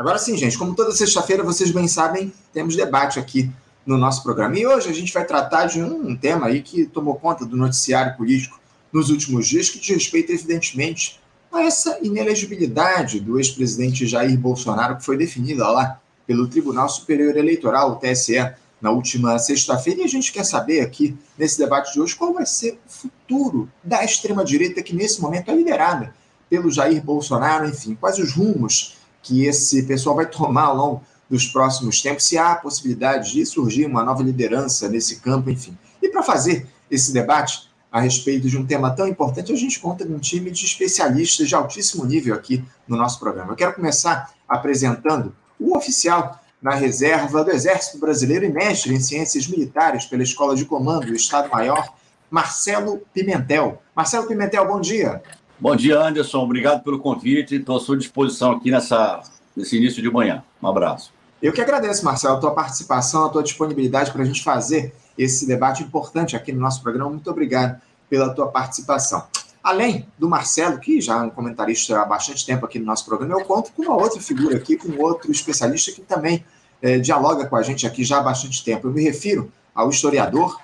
Agora sim, gente, como toda sexta-feira vocês bem sabem, temos debate aqui no nosso programa. E hoje a gente vai tratar de um tema aí que tomou conta do noticiário político nos últimos dias, que diz respeito, evidentemente, a essa inelegibilidade do ex-presidente Jair Bolsonaro, que foi definida lá pelo Tribunal Superior Eleitoral, o TSE, na última sexta-feira. E a gente quer saber aqui, nesse debate de hoje, qual vai ser o futuro da extrema-direita, que nesse momento é liderada pelo Jair Bolsonaro, enfim, quais os rumos que esse pessoal vai tomar ao longo dos próximos tempos, se há a possibilidade de surgir uma nova liderança nesse campo, enfim. E para fazer esse debate a respeito de um tema tão importante, a gente conta com um time de especialistas de altíssimo nível aqui no nosso programa. Eu quero começar apresentando o oficial na reserva do Exército Brasileiro e mestre em Ciências Militares pela Escola de Comando do Estado-Maior, Marcelo Pimentel. Marcelo Pimentel, bom dia. Bom dia, Anderson. Obrigado pelo convite. Estou à sua disposição aqui nessa, nesse início de manhã. Um abraço. Eu que agradeço, Marcelo, a tua participação, a tua disponibilidade para a gente fazer esse debate importante aqui no nosso programa. Muito obrigado pela tua participação. Além do Marcelo, que já é um comentarista há bastante tempo aqui no nosso programa, eu conto com uma outra figura aqui, com outro especialista que também é, dialoga com a gente aqui já há bastante tempo. Eu me refiro ao historiador,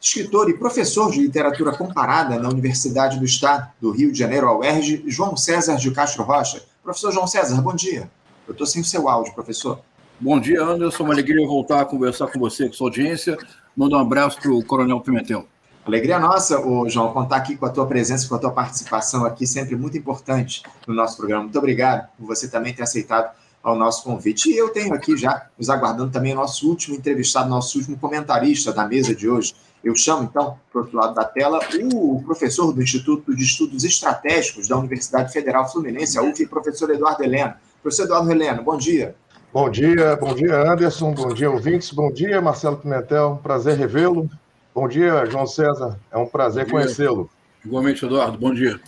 escritor e professor de literatura comparada na Universidade do Estado do Rio de Janeiro, a UERJ, João César de Castro Rocha. Professor João César, bom dia. Eu estou sem o seu áudio, professor. Bom dia, Anderson. Uma alegria voltar a conversar com você, com sua audiência. Manda um abraço para o Coronel Pimentel. Alegria nossa, ô, João, contar aqui com a tua presença, com a tua participação aqui, sempre muito importante no nosso programa. Muito obrigado por você também ter aceitado ao nosso convite. E eu tenho aqui já, nos aguardando também o nosso último entrevistado, nosso último comentarista da mesa de hoje, eu chamo, então, para o outro lado da tela, o professor do Instituto de Estudos Estratégicos da Universidade Federal Fluminense, a UF, professor Eduardo Heleno. Professor Eduardo Heleno, bom dia. Bom dia, bom dia, Anderson, bom dia, ouvintes, bom dia, Marcelo Pimentel, prazer revê-lo. Bom dia, João César, é um prazer conhecê-lo. Igualmente, Eduardo, bom dia.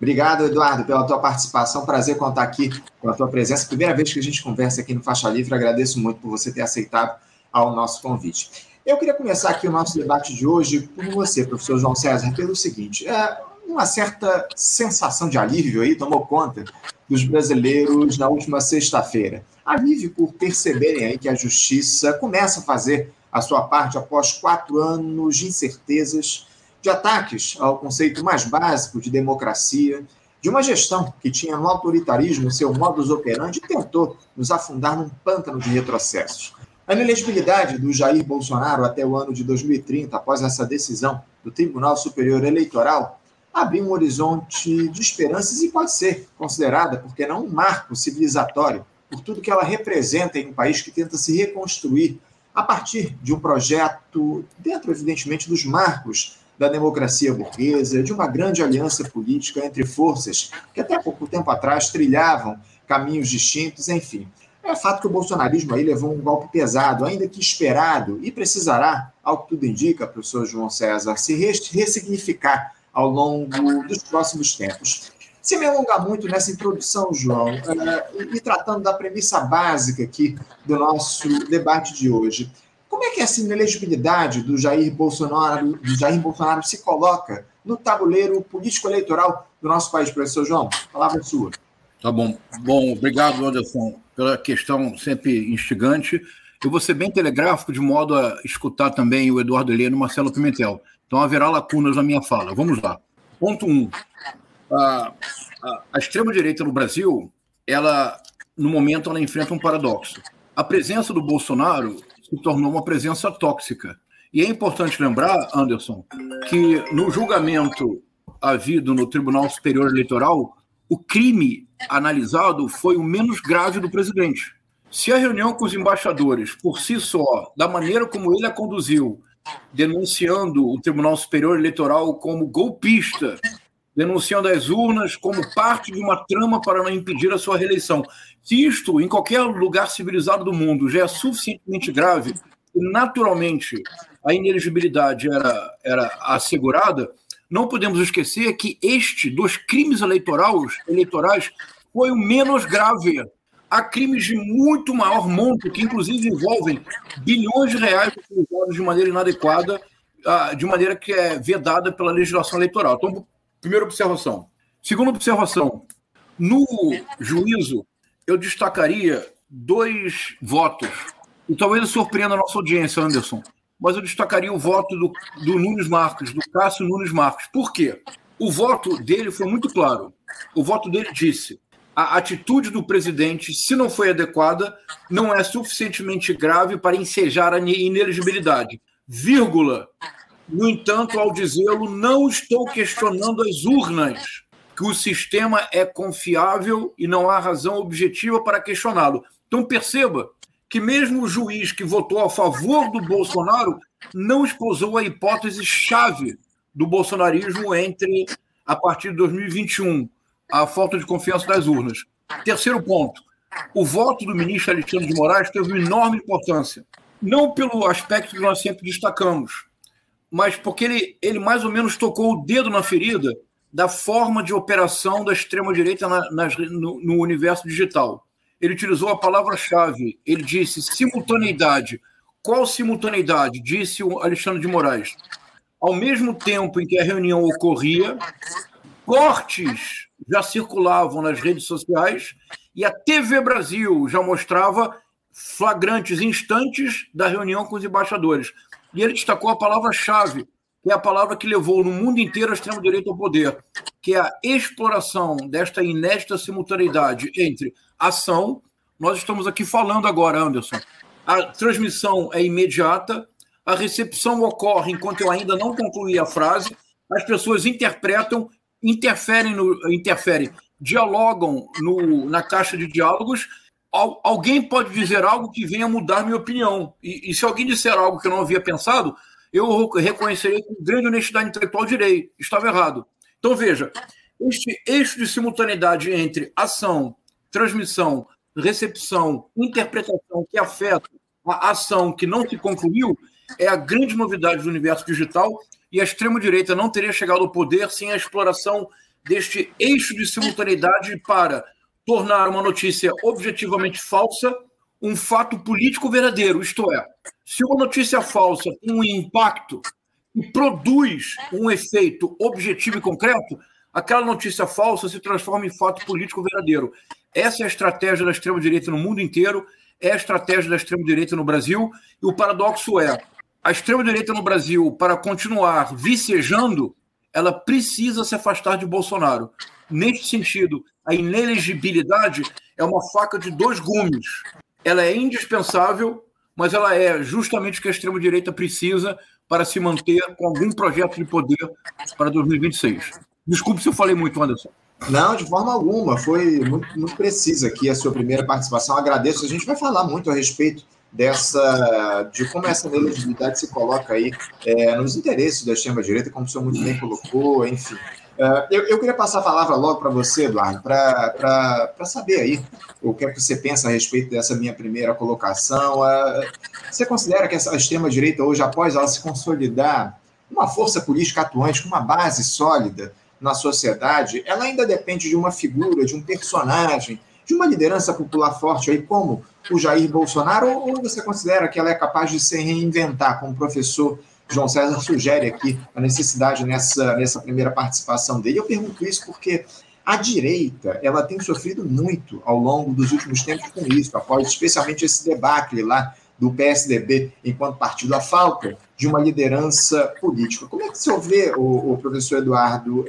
Obrigado, Eduardo, pela tua participação. Prazer contar aqui com a tua presença. Primeira vez que a gente conversa aqui no Faixa Livre. Agradeço muito por você ter aceitado ao nosso convite. Eu queria começar aqui o nosso debate de hoje com você, professor João César, pelo seguinte: é, uma certa sensação de alívio aí tomou conta dos brasileiros na última sexta-feira. Alívio por perceberem aí que a justiça começa a fazer a sua parte após quatro anos de incertezas, de ataques ao conceito mais básico de democracia, de uma gestão que tinha no autoritarismo seu modus operandi e tentou nos afundar num pântano de retrocessos. A inelegibilidade do Jair Bolsonaro até o ano de 2030, após essa decisão do Tribunal Superior Eleitoral, abriu um horizonte de esperanças e pode ser considerada, porque não, um marco civilizatório por tudo que ela representa em um país que tenta se reconstruir a partir de um projeto, dentro, evidentemente, dos marcos da democracia burguesa, de uma grande aliança política entre forças que até pouco tempo atrás trilhavam caminhos distintos, enfim. É fato que o bolsonarismo aí levou um golpe pesado, ainda que esperado, e precisará, ao que tudo indica, professor João César, se ressignificar ao longo dos próximos tempos. Se me alongar muito nessa introdução, João, é, e tratando da premissa básica aqui do nosso debate de hoje, como é que essa inelegibilidade do Jair Bolsonaro, do Jair Bolsonaro se coloca no tabuleiro político-eleitoral do nosso país, professor João? Palavra sua. Tá bom. Bom, obrigado, Anderson, pela questão sempre instigante. Eu vou ser bem telegráfico, de modo a escutar também o Eduardo Heleno e o Marcelo Pimentel. Então haverá lacunas na minha fala. Vamos lá. Ponto 1. Um. A, a, a extrema-direita no Brasil, ela, no momento, ela enfrenta um paradoxo. A presença do Bolsonaro se tornou uma presença tóxica. E é importante lembrar, Anderson, que no julgamento havido no Tribunal Superior Eleitoral, o crime analisado foi o menos grave do presidente. Se a reunião com os embaixadores, por si só, da maneira como ele a conduziu, denunciando o Tribunal Superior Eleitoral como golpista, denunciando as urnas como parte de uma trama para não impedir a sua reeleição. Se isto, em qualquer lugar civilizado do mundo, já é suficientemente grave, e naturalmente a ineligibilidade era, era assegurada, não podemos esquecer que este dos crimes eleitorais, eleitorais foi o menos grave. Há crimes de muito maior monto, que inclusive envolvem bilhões de reais utilizados de maneira inadequada, ah, de maneira que é vedada pela legislação eleitoral. Então, primeira observação. Segunda observação, no juízo, eu destacaria dois votos. E talvez surpreenda a nossa audiência, Anderson, mas eu destacaria o voto do, do Nunes Marcos, do Cássio Nunes Marcos. Por quê? O voto dele foi muito claro. O voto dele disse: a atitude do presidente, se não foi adequada, não é suficientemente grave para ensejar a ineligibilidade. Vírgula. No entanto, ao dizê-lo, não estou questionando as urnas, que o sistema é confiável e não há razão objetiva para questioná-lo. Então perceba que mesmo o juiz que votou a favor do Bolsonaro não esposou a hipótese chave do bolsonarismo entre a partir de 2021, a falta de confiança das urnas. Terceiro ponto, o voto do ministro Alexandre de Moraes teve uma enorme importância, não pelo aspecto que nós sempre destacamos, mas porque ele, ele mais ou menos tocou o dedo na ferida da forma de operação da extrema-direita na, no, no universo digital. Ele utilizou a palavra-chave, ele disse simultaneidade. Qual simultaneidade? Disse o Alexandre de Moraes. Ao mesmo tempo em que a reunião ocorria, cortes já circulavam nas redes sociais e a TV Brasil já mostrava flagrantes instantes da reunião com os embaixadores. E ele destacou a palavra-chave, que é a palavra que levou no mundo inteiro a extrema-direita ao poder, que é a exploração desta inédita simultaneidade entre ação. Nós estamos aqui falando agora, Anderson. A transmissão é imediata, a recepção ocorre enquanto eu ainda não concluí a frase, as pessoas interpretam, interferem, no, interferem dialogam no, na caixa de diálogos. alguém pode dizer algo que venha mudar minha opinião. E, e se alguém disser algo que eu não havia pensado, eu reconhecerei com grande honestidade intelectual, direi, estava errado. Então, veja, este eixo de simultaneidade entre ação, transmissão, recepção, interpretação que afeta a ação que não se concluiu é a grande novidade do universo digital e a extrema-direita não teria chegado ao poder sem a exploração deste eixo de simultaneidade para tornar uma notícia objetivamente falsa um fato político verdadeiro, isto é, se uma notícia falsa tem um impacto e produz um efeito objetivo e concreto, aquela notícia falsa se transforma em fato político verdadeiro. Essa é a estratégia da extrema-direita no mundo inteiro, é a estratégia da extrema-direita no Brasil, e o paradoxo é: a extrema-direita no Brasil, para continuar vicejando, ela precisa se afastar de Bolsonaro. Neste sentido, a inelegibilidade é uma faca de dois gumes ela é indispensável, mas ela é justamente o que a extrema-direita precisa para se manter com algum projeto de poder para 2026. Desculpe se eu falei muito, Anderson. Não, de forma alguma. Foi muito, muito precisa aqui a sua primeira participação. Agradeço. A gente vai falar muito a respeito dessa de como essa elegibilidade se coloca aí é, nos interesses da extrema-direita, como o senhor muito bem colocou, enfim. Uh, eu, eu, queria passar a palavra logo para você, Eduardo, para saber aí o que é que você pensa a respeito dessa minha primeira colocação. Uh, você considera que essa extrema-direita hoje, após ela se consolidar, uma força política atuante, com uma base sólida na sociedade, ela ainda depende de uma figura, de um personagem, de uma liderança popular forte aí, como o Jair Bolsonaro, ou, você considera que ela é capaz de se reinventar, como o professor João César sugere aqui a necessidade nessa, nessa primeira participação dele. Eu pergunto isso porque a direita ela tem sofrido muito ao longo dos últimos tempos com isso, após especialmente esse debate lá do PSDB enquanto partido, a falta de uma liderança política. Como é que você vê, o, o professor Eduardo, uh,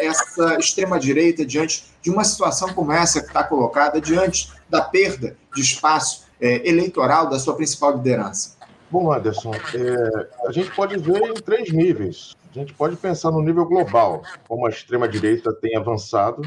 essa extrema-direita diante de uma situação como essa que está colocada, diante da perda de espaço uh, eleitoral da sua principal liderança? Bom, Anderson, é, a gente pode ver em três níveis. A gente pode pensar no nível global, como a extrema-direita tem avançado,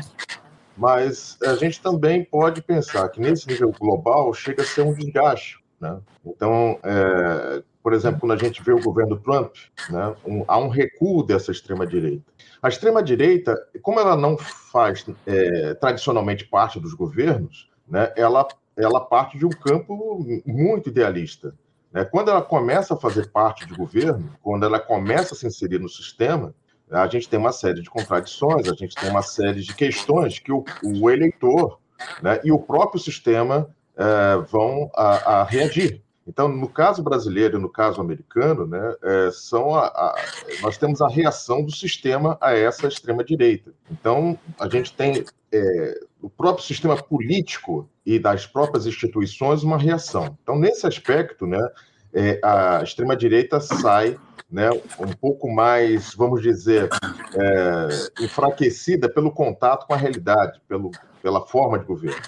mas a gente também pode pensar que nesse nível global chega a ser um desgaste. Né? Então, é, por exemplo, quando a gente vê o governo Trump, né, um, há um recuo dessa extrema-direita. A extrema-direita, como ela não faz é, tradicionalmente parte dos governos, né, ela, ela parte de um campo muito idealista. Né? Quando ela começa a fazer parte de governo, quando ela começa a se inserir no sistema, a gente tem uma série de contradições, a gente tem uma série de questões que o, o eleitor né, e o próprio sistema é, vão a, a reagir. Então, no caso brasileiro e no caso americano, né, é, são a, a, nós temos a reação do sistema a essa extrema-direita. Então, a gente tem é, o próprio sistema político e das próprias instituições uma reação. Então, nesse aspecto, né, é, a extrema-direita sai né, um pouco mais, vamos dizer, é, enfraquecida pelo contato com a realidade, pelo, pela forma de governo.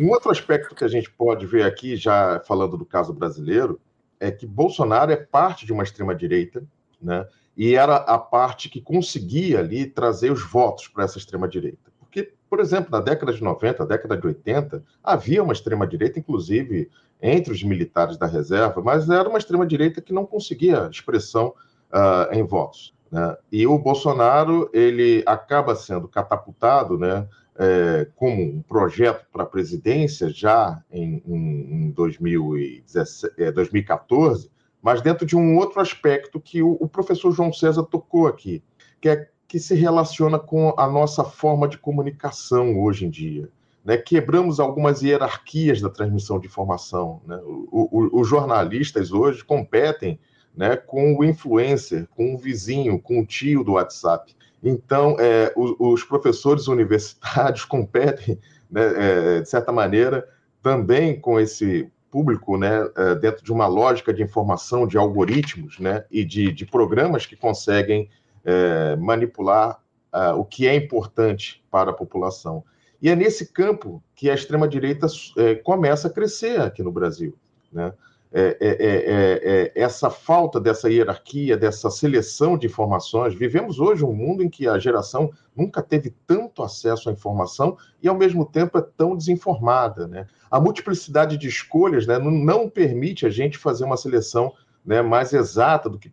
Um outro aspecto que a gente pode ver aqui, já falando do caso brasileiro, é que Bolsonaro é parte de uma extrema-direita, né? E era a parte que conseguia ali trazer os votos para essa extrema-direita. Porque, por exemplo, na década de 90, década de 80, havia uma extrema-direita, inclusive entre os militares da reserva, mas era uma extrema-direita que não conseguia expressão uh, em votos. Né? E o Bolsonaro ele acaba sendo catapultado, né, é, como um projeto para a presidência já em, em, em 2017, é, 2014, mas dentro de um outro aspecto que o, o, professor João César tocou aqui, que é que se relaciona com a nossa forma de comunicação hoje em dia. Né? Quebramos algumas hierarquias da transmissão de informação. Né? Os jornalistas hoje competem né, com o influencer, com o vizinho, com o tio do WhatsApp. Então, é, os, os, professores universitários competem, né, é, de certa maneira, também com esse público, né, é, dentro de uma lógica de informação, de algoritmos, né, e de, de programas que conseguem é, manipular uh, o que é importante para a população. E é nesse campo que a extrema-direita é, começa a crescer aqui no Brasil. Né? É é, é, é, é, essa falta dessa hierarquia, dessa seleção de informações. Vivemos hoje um mundo em que a geração nunca teve tanto acesso à informação e, ao mesmo tempo, é tão desinformada. Né? A multiplicidade de escolhas né, não, permite a gente fazer uma seleção né, mais exata do que,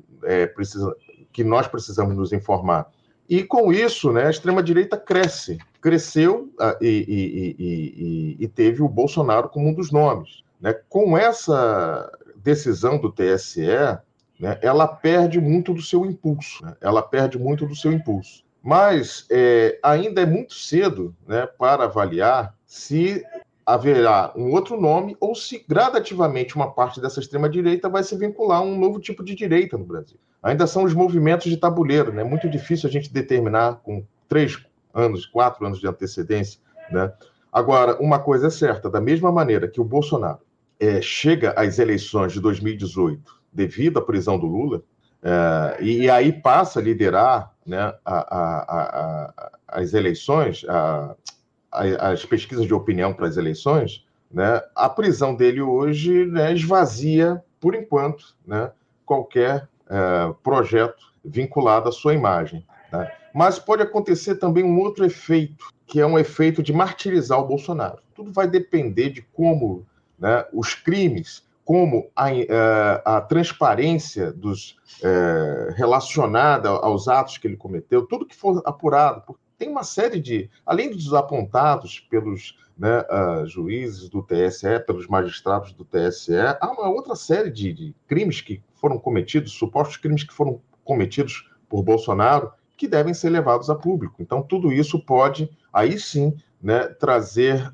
precisa, que nós precisamos nos informar. E com isso, né, a extrema-direita cresce, cresceu uh, e, e, e, e, teve o Bolsonaro como um dos nomes. Né? Com essa decisão do TSE, né, ela perde muito do seu impulso. Né? Ela perde muito do seu impulso. Mas é, ainda é muito cedo né, para avaliar se haverá um outro nome ou se gradativamente uma parte dessa extrema-direita vai se vincular a um novo tipo de direita no Brasil. Ainda são os movimentos de tabuleiro, né? Muito difícil a gente determinar com três anos, quatro anos de antecedência, né? Agora, uma coisa é certa, da mesma maneira que o Bolsonaro é, chega às eleições de 2018 devido à prisão do Lula, é, e aí passa a liderar né, a, a, a, as eleições, as pesquisas de opinião para as eleições, né, a prisão dele hoje né, esvazia, por enquanto, né, qualquer é, projeto vinculado à sua imagem. Né? Mas pode acontecer também um outro efeito, que é um efeito de martirizar o Bolsonaro. Tudo vai depender de como né, os crimes, como a, é, a transparência dos é, relacionada aos atos que ele cometeu, tudo que for apurado, tem uma série de, além dos apontados pelos né, uh, juízes do TSE, pelos magistrados do TSE, há uma outra série de, de crimes que foram cometidos, supostos crimes que foram cometidos por Bolsonaro, que devem ser levados a público. Então, tudo isso pode, aí sim, né, trazer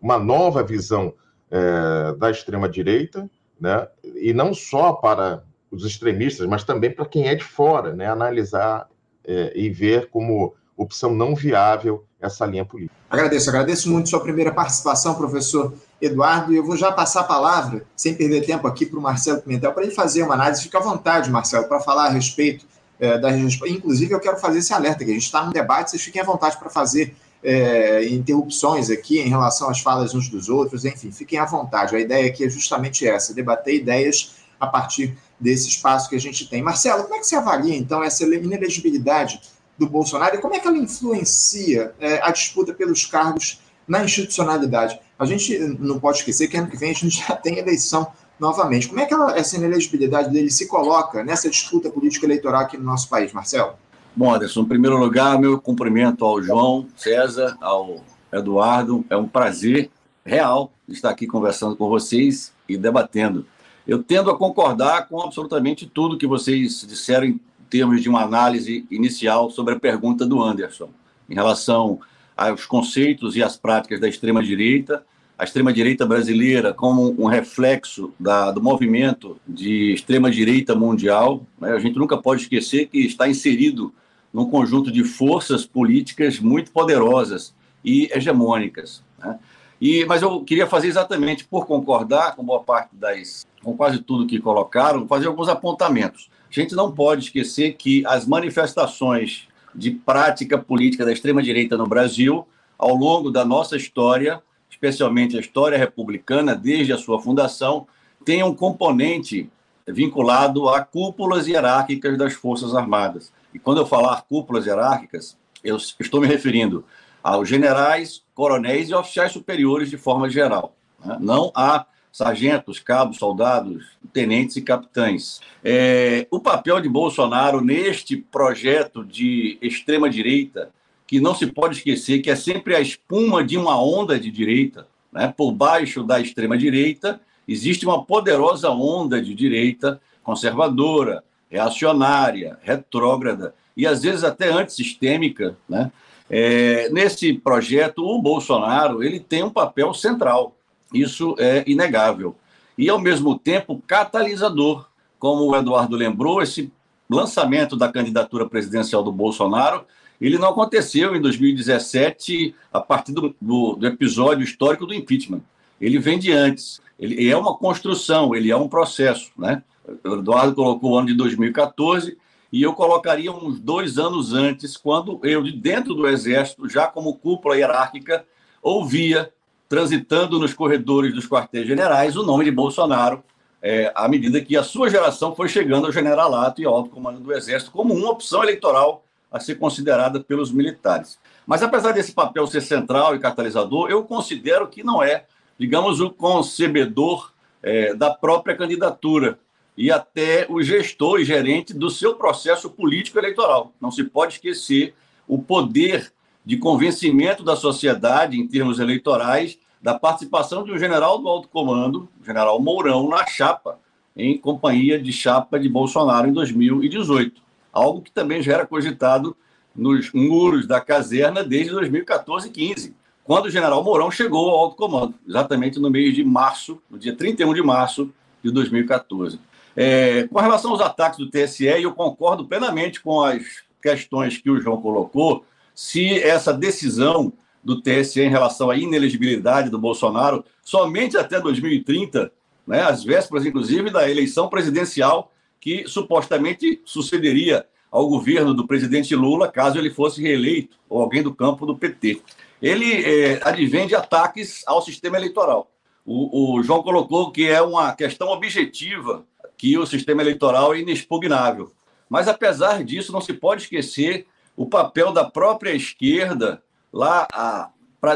uma nova visão é, da extrema-direita, né, e não só para os extremistas, mas também para quem é de fora, né, analisar é, e ver como opção não viável essa linha política. Agradeço, agradeço muito sua primeira participação, professor Eduardo, e eu vou já passar a palavra, sem perder tempo aqui, para o Marcelo Pimentel, para ele fazer uma análise. Fica à vontade, Marcelo, para falar a respeito é, da Inclusive, eu quero fazer esse alerta, que a gente está num debate, vocês fiquem à vontade para fazer é, interrupções aqui em relação às falas uns dos outros, enfim, fiquem à vontade. A ideia aqui é justamente essa, debater ideias a partir desse espaço que a gente tem. Marcelo, como é que você avalia, então, essa inelegibilidade do Bolsonaro e como é que ela influencia é, a disputa pelos cargos na institucionalidade? A gente não pode esquecer que ano que vem a gente já tem eleição novamente. Como é que ela, essa inelegibilidade dele se coloca nessa disputa política eleitoral aqui no nosso país, Marcelo? Bom, Anderson, em primeiro lugar, meu cumprimento ao João César, ao Eduardo. É um prazer real estar aqui conversando com vocês e debatendo. Eu tendo a concordar com absolutamente tudo que vocês disseram em termos de uma análise inicial sobre a pergunta do Anderson, em relação aos conceitos e às práticas da extrema-direita, a extrema-direita brasileira como um reflexo da, do movimento de extrema-direita mundial. Né? A gente nunca pode esquecer que está inserido num conjunto de forças políticas muito poderosas e hegemônicas. Né? E, mas eu queria fazer exatamente, por concordar com boa parte das. com quase tudo que colocaram, fazer alguns apontamentos. A gente não pode esquecer que as manifestações de prática política da extrema-direita no Brasil, ao longo da nossa história, especialmente a história republicana, desde a sua fundação, tem um componente vinculado a cúpulas hierárquicas das Forças Armadas. E quando eu falar cúpulas hierárquicas, eu estou me referindo aos generais, coronéis e oficiais superiores de forma geral, né? não a sargentos, cabos, soldados, tenentes e capitães. É, o papel de Bolsonaro neste projeto de extrema-direita que não se pode esquecer que é sempre a espuma de uma onda de direita. Né? Por baixo da extrema-direita existe uma poderosa onda de direita conservadora, reacionária, retrógrada e às vezes até antissistêmica. Né? É, nesse projeto, o Bolsonaro ele tem um papel central, isso é inegável. E, ao mesmo tempo, catalisador. Como o Eduardo lembrou, esse lançamento da candidatura presidencial do Bolsonaro ele não aconteceu em 2017 a partir do, do, do episódio histórico do impeachment. Ele vem de antes. Ele é uma construção, ele é um processo. Né? O Eduardo colocou o ano de 2014 e eu colocaria uns dois anos antes, quando eu, de dentro do Exército, já como cúpula hierárquica, ouvia, transitando nos corredores dos quartéis generais, o nome de Bolsonaro, é, à medida que a sua geração foi chegando ao generalato e ao alto comando do Exército, como uma opção eleitoral a ser considerada pelos militares. Mas apesar desse papel ser central e catalisador, eu considero que não é, digamos, o concebedor é, da própria candidatura e até o gestor e gerente do seu processo político eleitoral. Não se pode esquecer o poder de convencimento da sociedade em termos eleitorais da participação de um general do alto comando, o general Mourão, na chapa, em companhia de chapa de Bolsonaro em 2018 algo que também já era cogitado nos muros da caserna desde 2014 e 15, quando o general Mourão chegou ao alto comando, exatamente no mês de março, no dia 31 de março de 2014. É, com relação aos ataques do TSE, eu concordo plenamente com as questões que o João colocou, se essa decisão do TSE em relação à inelegibilidade do Bolsonaro somente até 2030, né, às vésperas, inclusive, da eleição presidencial que supostamente sucederia ao governo do presidente Lula caso ele fosse reeleito ou alguém do campo do PT. Ele é, advém de ataques ao sistema eleitoral. O, o, João colocou que é uma questão objetiva que o sistema eleitoral é inexpugnável. Mas, apesar disso, não se pode esquecer o papel da própria esquerda, lá há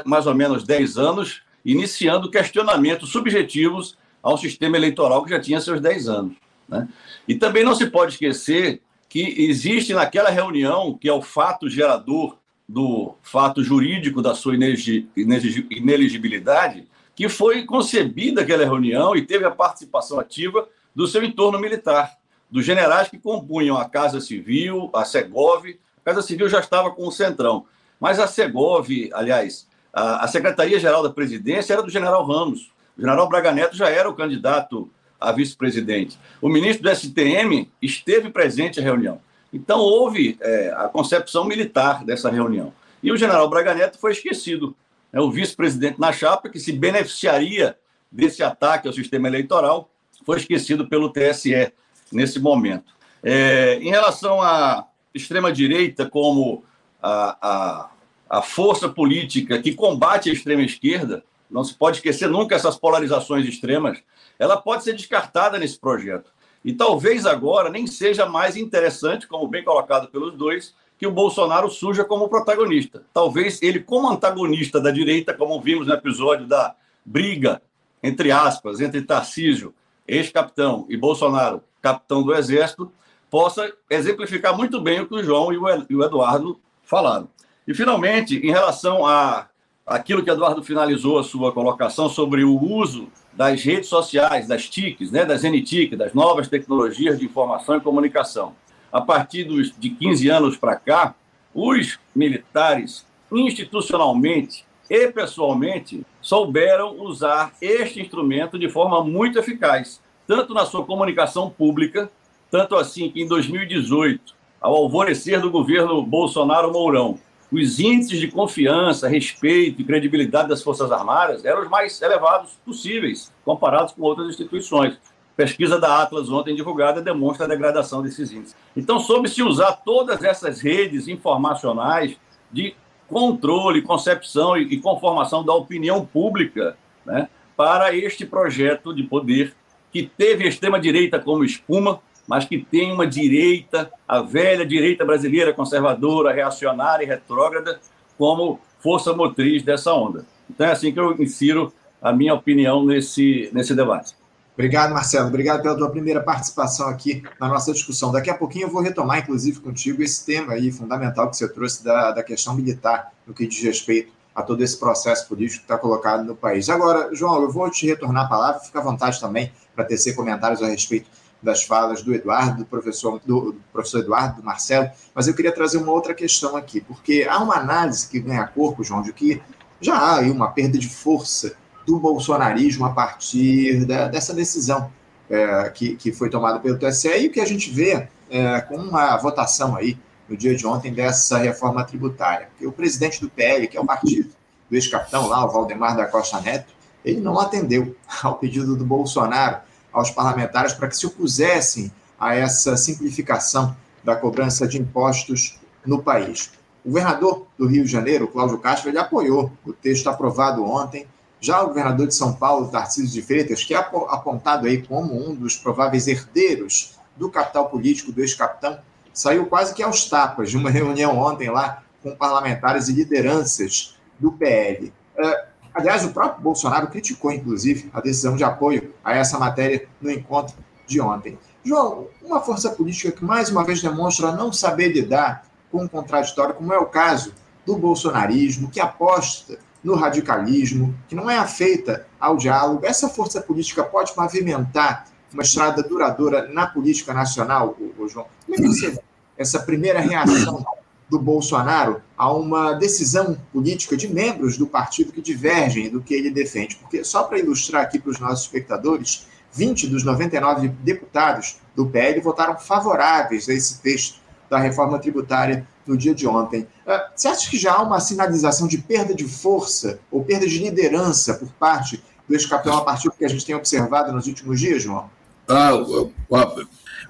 mais ou menos 10 anos, iniciando questionamentos subjetivos ao sistema eleitoral que já tinha seus 10 anos. Né? E também não se pode esquecer que existe naquela reunião, que é o fato gerador do fato jurídico da sua ineligibilidade, que foi concebida aquela reunião e teve a participação ativa do seu entorno militar, dos generais que compunham a Casa Civil, a Segov. A Casa Civil já estava com o Centrão, mas a Segov, aliás, a, Secretaria-Geral da Presidência era do general Ramos. O general Braga Neto já era o candidato a vice-presidente. O ministro do STM esteve presente à reunião. Então, houve é, a concepção militar dessa reunião. E o general Braga Neto foi esquecido. É o vice-presidente na chapa, que se beneficiaria desse ataque ao sistema eleitoral, foi esquecido pelo TSE nesse momento. É, em relação à extrema-direita como a, a, a força política que combate a extrema-esquerda, não se pode esquecer nunca essas polarizações extremas, ela pode ser descartada nesse projeto. E talvez agora nem seja mais interessante, como bem colocado pelos dois, que o Bolsonaro surja como protagonista. Talvez ele, como antagonista da direita, como vimos no episódio da briga, entre aspas, entre Tarcísio, ex-capitão, e Bolsonaro, capitão do Exército, possa exemplificar muito bem o que o João e o Eduardo falaram. E, finalmente, em relação a aquilo que Eduardo finalizou a sua colocação sobre o uso das redes sociais, das TICs, né, das NTIC, das novas tecnologias de informação e comunicação. A partir dos, de 15 anos para cá, os militares, institucionalmente, e pessoalmente souberam usar este instrumento de forma muito eficaz, tanto na sua comunicação pública, tanto assim que em 2018, ao alvorecer do governo Bolsonaro Mourão, os índices de confiança, respeito e credibilidade das Forças Armadas eram os mais elevados possíveis, comparados com outras instituições. Pesquisa da Atlas ontem divulgada demonstra a degradação desses índices. Então, soube-se usar todas essas redes informacionais de controle, concepção e conformação da opinião pública né, para este projeto de poder que teve a extrema-direita como espuma, mas que tem uma direita, a velha direita brasileira conservadora, reacionária e retrógrada, como força motriz dessa onda. Então é assim que eu insiro a minha opinião nesse, nesse debate. Obrigado, Marcelo. Obrigado pela tua primeira participação aqui na nossa discussão. Daqui a pouquinho eu vou retomar, inclusive, contigo esse tema aí fundamental que você trouxe da, da questão militar, no que diz respeito a todo esse processo político que está colocado no país. Agora, João, eu vou te retornar a palavra, fica à vontade também para tecer comentários a respeito das falas do Eduardo, do professor, do, do professor Eduardo, do Marcelo, mas eu queria trazer uma outra questão aqui, porque há uma análise que ganha corpo, João, de que já há aí uma perda de força do bolsonarismo a partir da, dessa decisão é, que, que foi tomada pelo TSE e o que a gente vê é, com uma votação aí no dia de ontem dessa reforma tributária. Porque o presidente do PL, que é o partido do ex-capitão lá, o Valdemar da Costa Neto, ele não atendeu ao pedido do Bolsonaro aos parlamentares para que se opusessem a essa simplificação da cobrança de impostos no país. O governador do Rio de Janeiro, Cláudio Castro, ele apoiou o texto aprovado ontem. Já o governador de São Paulo, Tarcísio de Freitas, que é apontado aí como um dos prováveis herdeiros do capital político do ex-capitão, saiu quase que aos tapas de uma reunião ontem lá com parlamentares e lideranças do PL. Uh, Aliás, o próprio Bolsonaro criticou, inclusive, a decisão de apoio a essa matéria no encontro de ontem. João, uma força política que mais uma vez demonstra não saber lidar com o contraditório, como é o caso do bolsonarismo, que aposta no radicalismo, que não é afeita ao diálogo, essa força política pode pavimentar uma estrada duradoura na política nacional, João? Como é que você essa primeira reação do Bolsonaro a uma decisão política de membros do partido que divergem do que ele defende. Porque, só para ilustrar aqui para os nossos espectadores, 20 dos 99 deputados do PL votaram favoráveis a esse texto da reforma tributária no dia de ontem. Ah, você acha que já há uma sinalização de perda de força ou perda de liderança por parte do ex-capitão a partir do que a gente tem observado nos últimos dias, João? Ah,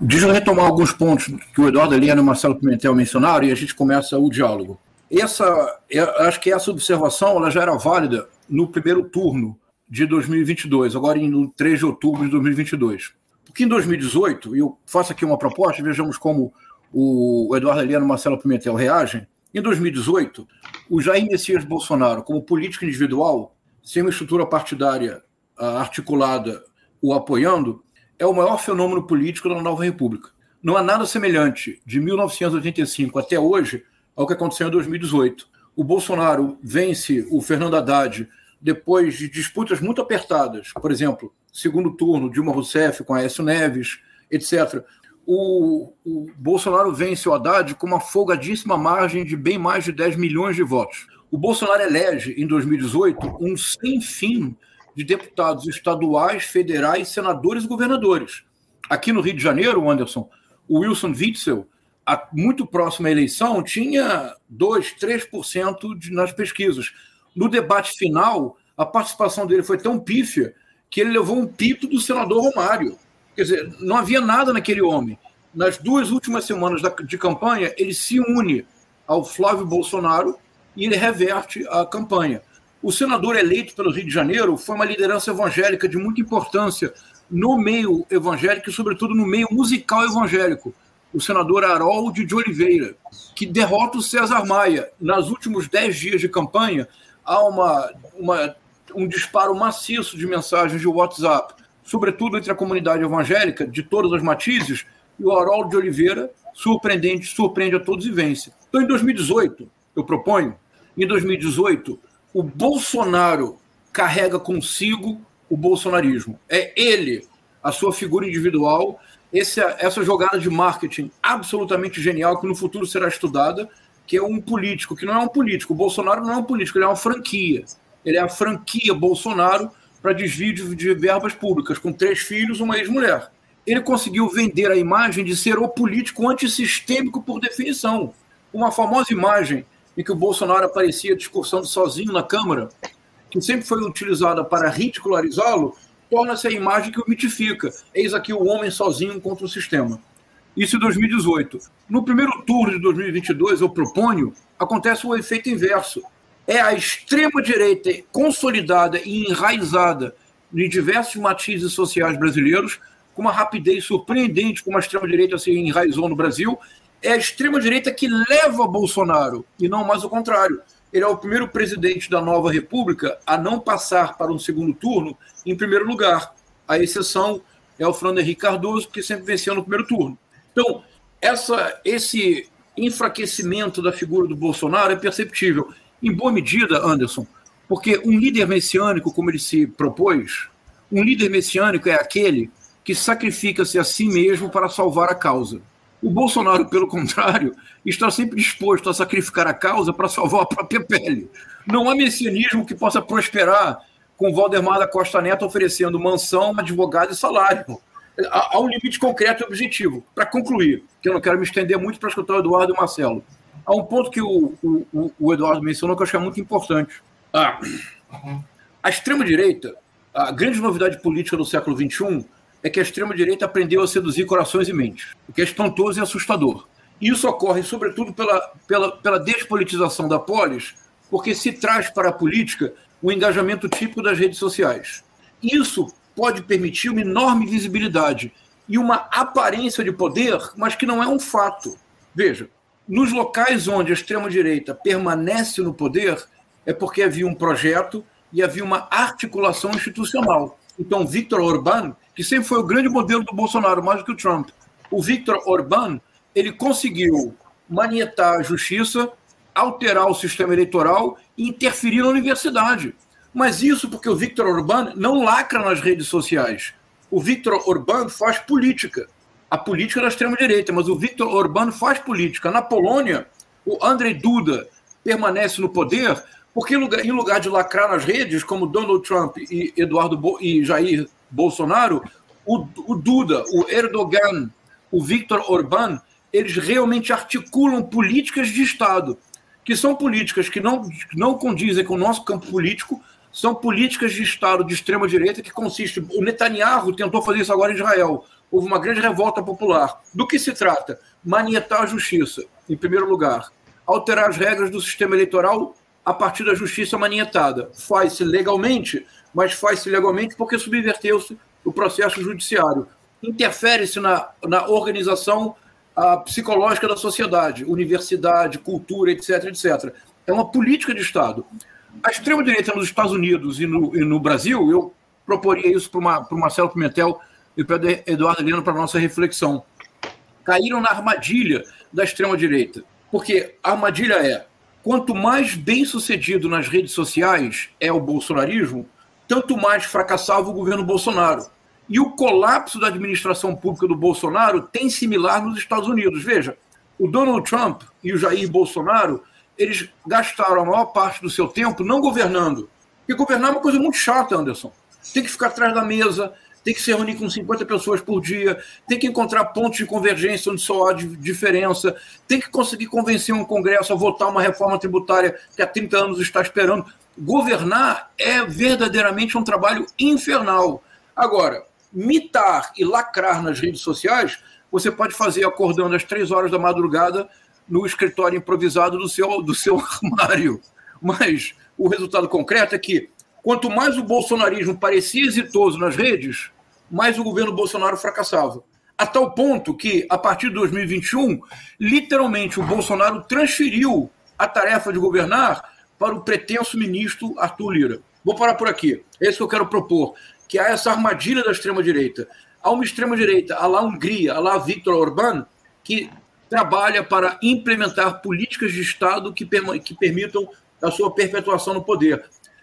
Deixa eu retomar alguns pontos que o Eduardo Helena e o Marcelo Pimentel mencionaram e a gente começa o diálogo. Essa, acho que essa observação ela já era válida no primeiro turno de 2022, agora no 3 de outubro de 2022. Porque em 2018, e eu faço aqui uma proposta, vejamos como o Eduardo Helena e o Marcelo Pimentel reagem. Em 2018, o Jair Messias Bolsonaro, como político individual, sem uma estrutura partidária ah, articulada o apoiando, é o maior fenômeno político da nova república. Não há nada semelhante de 1985 até hoje ao que aconteceu em 2018. O Bolsonaro vence o Fernando Haddad depois de disputas muito apertadas, por exemplo, segundo turno, Dilma Rousseff com Aécio Neves, etc. O, o, Bolsonaro vence o Haddad com uma folgadíssima margem de bem mais de 10 milhões de votos. O Bolsonaro elege, em 2018, um sem fim de deputados estaduais, federais, senadores e governadores. Aqui no Rio de Janeiro, Anderson, o Wilson Witzel, muito próximo à eleição, tinha 2, 3% de, nas pesquisas. No debate final, a participação dele foi tão pífia que ele levou um pito do senador Romário. Quer dizer, não havia nada naquele homem. Nas duas últimas semanas de campanha, ele se une ao Flávio Bolsonaro e ele reverte a campanha. O senador eleito pelo Rio de Janeiro foi uma liderança evangélica de muita importância no meio evangélico e, sobretudo, no meio musical evangélico. O senador Harold de Oliveira, que derrota o César Maia. Nos últimos dez dias de campanha, há uma, uma, um disparo maciço de mensagens de WhatsApp, sobretudo entre a comunidade evangélica, de todas as matizes, e o Harold de Oliveira, surpreendente, surpreende a todos e vence. Então, em 2018, eu proponho, em 2018, o Bolsonaro carrega consigo o bolsonarismo. É ele, a sua figura individual, esse, essa jogada de marketing absolutamente genial que no futuro será estudada, que é um político, que não é um político. O Bolsonaro não é um político, ele é uma franquia. Ele é a franquia Bolsonaro para desvio de, de verbas públicas, com três filhos, uma ex-mulher. Ele conseguiu vender a imagem de ser o político antissistêmico por definição. Uma famosa imagem em que o Bolsonaro aparecia discursando sozinho na Câmara, que sempre foi utilizada para ridicularizá-lo, torna-se a imagem que o mitifica. Eis aqui o homem sozinho contra o sistema. Isso em 2018. No primeiro turno de 2022, eu proponho, acontece o efeito inverso é a extrema-direita consolidada e enraizada em diversos matizes sociais brasileiros, com uma rapidez surpreendente, como a extrema-direita se enraizou no Brasil, é a extrema-direita que leva Bolsonaro, e não mais o contrário. Ele é o primeiro presidente da nova república a não passar para um segundo turno em primeiro lugar. A exceção é o Fernando Henrique Cardoso, que sempre venceu no primeiro turno. Então, essa, esse enfraquecimento da figura do Bolsonaro é perceptível em boa medida, Anderson, porque um líder messiânico, como ele se propôs, um líder messiânico é aquele que sacrifica-se a si mesmo para salvar a causa. O Bolsonaro, pelo contrário, está sempre disposto a sacrificar a causa para salvar a própria pele. Não há messianismo que possa prosperar com Valdemar da Costa Neto oferecendo mansão, advogado e salário. Há um limite concreto e objetivo. Para concluir, que eu não quero me estender muito para escutar o Eduardo e o Marcelo há um ponto que o, o, o Eduardo mencionou que eu acho que é muito importante. Ah, a extrema-direita, a grande novidade política do século XXI é que a extrema-direita aprendeu a seduzir corações e mentes, o que é espantoso e assustador. Isso ocorre, sobretudo, pela, pela, pela despolitização da polis, porque se traz para a política o engajamento típico das redes sociais. Isso pode permitir uma enorme visibilidade e uma aparência de poder, mas que não é um fato. Veja, nos locais onde a extrema-direita permanece no poder, é porque havia um projeto e havia uma articulação institucional. Então, Viktor Orbán, que sempre foi o grande modelo do Bolsonaro, mais do que o Trump, o Viktor Orbán, ele conseguiu manietar a justiça, alterar o sistema eleitoral e interferir na universidade. Mas isso porque o Viktor Orbán não lacra nas redes sociais. O Viktor Orbán faz política a política da extrema-direita, mas o Viktor Orbán faz política. Na Polônia, o Andrzej Duda permanece no poder porque, em lugar de lacrar nas redes, como Donald Trump e Eduardo Bo e Jair Bolsonaro, o, o Duda, o Erdogan, o Viktor Orbán, eles realmente articulam políticas de Estado, que são políticas que não, não condizem com o nosso campo político, são políticas de Estado de extrema-direita que consiste. O Netanyahu tentou fazer isso agora em Israel houve uma grande revolta popular. Do que se trata? Manietar a justiça, em primeiro lugar. Alterar as regras do sistema eleitoral a partir da justiça manietada. Faz-se legalmente, mas faz-se legalmente porque subverteu-se o processo judiciário. Interfere-se na, na organização a, psicológica da sociedade, universidade, cultura, etc, etc. É uma política de Estado. A extrema-direita nos Estados Unidos e no, e no Brasil, eu proporia isso para o Marcelo Pimentel, e para Eduardo Lino para nossa reflexão. Caíram na armadilha da extrema-direita. Porque a armadilha é: quanto mais bem sucedido nas redes sociais é o bolsonarismo, tanto mais fracassava o governo Bolsonaro. E o colapso da administração pública do Bolsonaro tem similar nos Estados Unidos. Veja, o Donald Trump e o Jair Bolsonaro, eles gastaram a maior parte do seu tempo não governando. Porque governar é uma coisa muito chata, Anderson. Tem que ficar atrás da mesa, tem que se reunir com 50 pessoas por dia, tem que encontrar pontos de convergência onde só há diferença, tem que conseguir convencer um Congresso a votar uma reforma tributária que há 30 anos está esperando. Governar é verdadeiramente um trabalho infernal. Agora, mitar e lacrar nas redes sociais, você pode fazer acordando às três horas da madrugada no escritório improvisado do seu, do seu armário. Mas o resultado concreto é que Quanto mais o bolsonarismo parecia exitoso nas redes, mais o governo Bolsonaro fracassava. A tal ponto que, a partir de 2021, literalmente o Bolsonaro transferiu a tarefa de governar para o pretenso ministro Arthur Lira. Vou parar por aqui. É isso que eu quero propor, que há essa armadilha da extrema-direita. Há uma extrema-direita, a lá Hungria, a lá Viktor Orbán, que trabalha para implementar políticas de Estado que, que permitam a sua perpetuação no poder.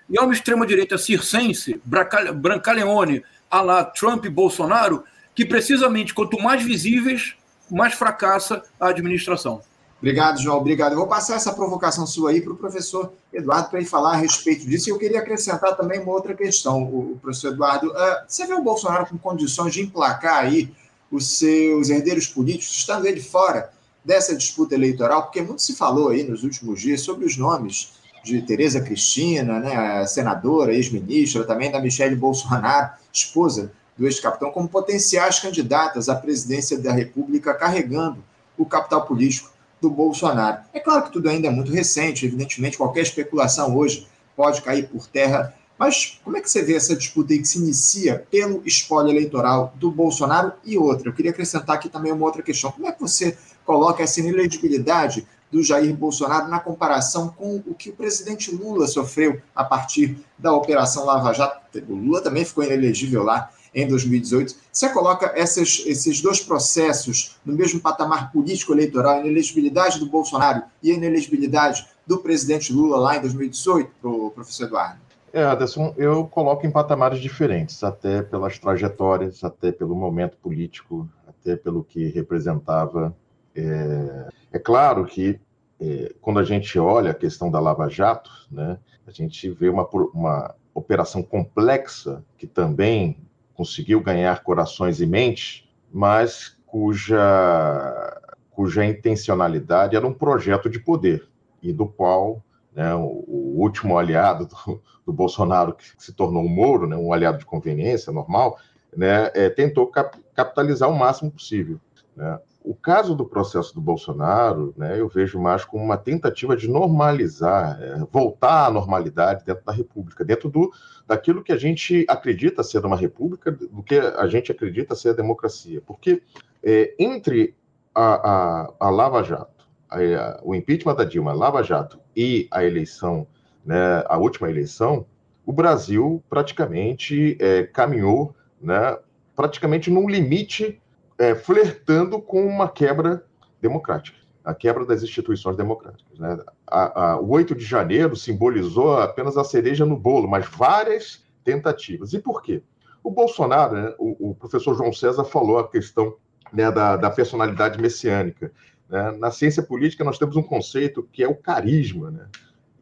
E há uma extrema-direita circense, Brancaleone, a lá Trump e Bolsonaro, que precisamente quanto mais visíveis, mais fracassa a administração. Obrigado, João. Obrigado. Eu vou passar essa provocação sua aí para o professor Eduardo para ele falar a respeito disso. E eu queria acrescentar também uma outra questão, o professor Eduardo. Uh, você vê o Bolsonaro com condições de emplacar aí os seus herdeiros políticos, estando ele fora dessa disputa eleitoral? Porque muito se falou aí nos últimos dias sobre os nomes de Tereza Cristina, né, senadora, ex-ministra, também da Michelle Bolsonaro, esposa do ex-capitão, como potenciais candidatas à presidência da República, carregando o capital político do Bolsonaro. É claro que tudo ainda é muito recente, evidentemente, qualquer especulação hoje pode cair por terra, mas como é que você vê essa disputa aí que se inicia pelo espólio eleitoral do Bolsonaro e outra? Eu queria acrescentar aqui também uma outra questão. Como é que você coloca essa inelegibilidade do Jair Bolsonaro na comparação com o que o presidente Lula sofreu a partir da Operação Lava Jato? O Lula também ficou inelegível lá em 2018. Você coloca essas, esses dois processos no mesmo patamar político-eleitoral, a inelegibilidade do Bolsonaro e a inelegibilidade do presidente Lula lá em 2018, pro professor Eduardo? É, Aderson, eu coloco em patamares diferentes, até pelas trajetórias, até pelo momento político, até pelo que representava. É, é claro que é, quando a gente olha a questão da Lava Jato, né, a gente vê uma, uma operação complexa que também conseguiu ganhar corações e mentes, mas cuja, cuja intencionalidade era um projeto de poder, e do qual né, o, o, último aliado do, do, Bolsonaro, que se tornou um Moro, né, um aliado de conveniência normal, né, é, tentou cap, capitalizar o máximo possível. Né. O caso do processo do Bolsonaro, né, eu vejo mais como uma tentativa de normalizar, é, voltar à normalidade dentro da República, dentro do, daquilo que a gente acredita ser uma República, do que a gente acredita ser a democracia. Porque é, entre a, a, a, Lava Jato, a, o impeachment da Dilma, Lava Jato e a eleição, né, a última eleição, o Brasil praticamente é, caminhou né, praticamente num limite é, flertando com uma quebra democrática, a quebra das instituições democráticas. Né? A, a, o 8 de janeiro simbolizou apenas a cereja no bolo, mas várias tentativas. E por quê? O Bolsonaro, né, o, o, professor João César falou a questão né, da, da, personalidade messiânica. Né? Na ciência política, nós temos um conceito que é o carisma. Né?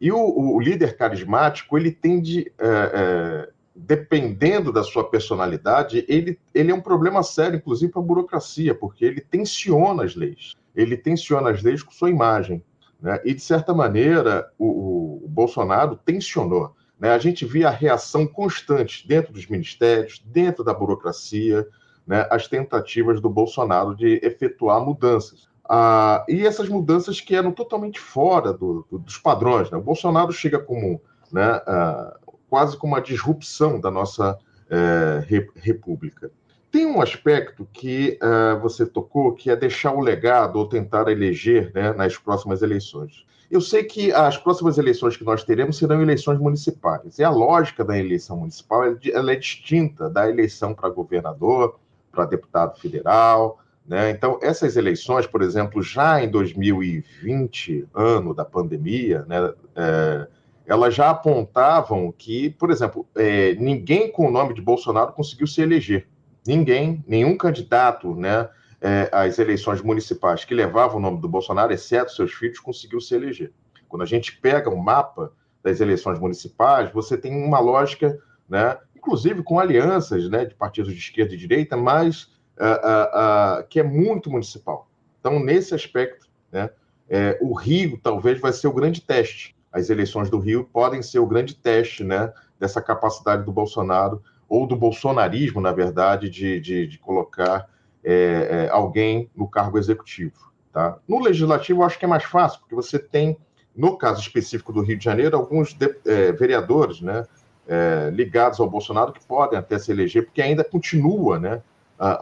E o, o líder carismático, ele tende. É, é, dependendo da sua personalidade, ele, ele é um problema sério, inclusive para a burocracia, porque ele tensiona as leis. Ele tensiona as leis com sua imagem. Né? E, de certa maneira, o, o Bolsonaro tensionou. Né? A gente via a reação constante dentro dos ministérios, dentro da burocracia, né? as tentativas do Bolsonaro de efetuar mudanças. Ah, e essas mudanças que eram totalmente fora do, do, dos padrões. Né? O Bolsonaro chega como né, ah, quase como uma disrupção da nossa é, república. Tem um aspecto que uh, você tocou, que é deixar o legado ou tentar eleger né, nas próximas eleições. Eu sei que as próximas eleições que nós teremos serão eleições municipais. E a lógica da eleição municipal ela é distinta da eleição para governador, para deputado federal. Né? Então, essas eleições, por exemplo, já em 2020, ano da pandemia, né, é, elas já apontavam que, por exemplo, é, ninguém com o nome de Bolsonaro conseguiu se eleger. Ninguém, nenhum candidato né, é, às eleições municipais que levava o nome do Bolsonaro, exceto seus filhos, conseguiu se eleger. Quando a gente pega o um mapa das eleições municipais, você tem uma lógica, né, inclusive com alianças né, de partidos de esquerda e direita, mas uh, uh, uh, que é muito municipal. Então, nesse aspecto, né, é, o Rio talvez vai ser o grande teste as eleições do Rio podem ser o grande teste né, dessa capacidade do Bolsonaro, ou do bolsonarismo, na verdade, de, de, de colocar é, é, alguém no cargo executivo. Tá? No legislativo, eu acho que é mais fácil, porque você tem, no caso específico do Rio de Janeiro, alguns de, é, vereadores né, é, ligados ao Bolsonaro que podem até se eleger, porque ainda continua né,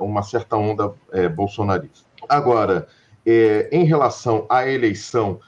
uma certa onda é, bolsonarista. Agora, é, em relação à eleição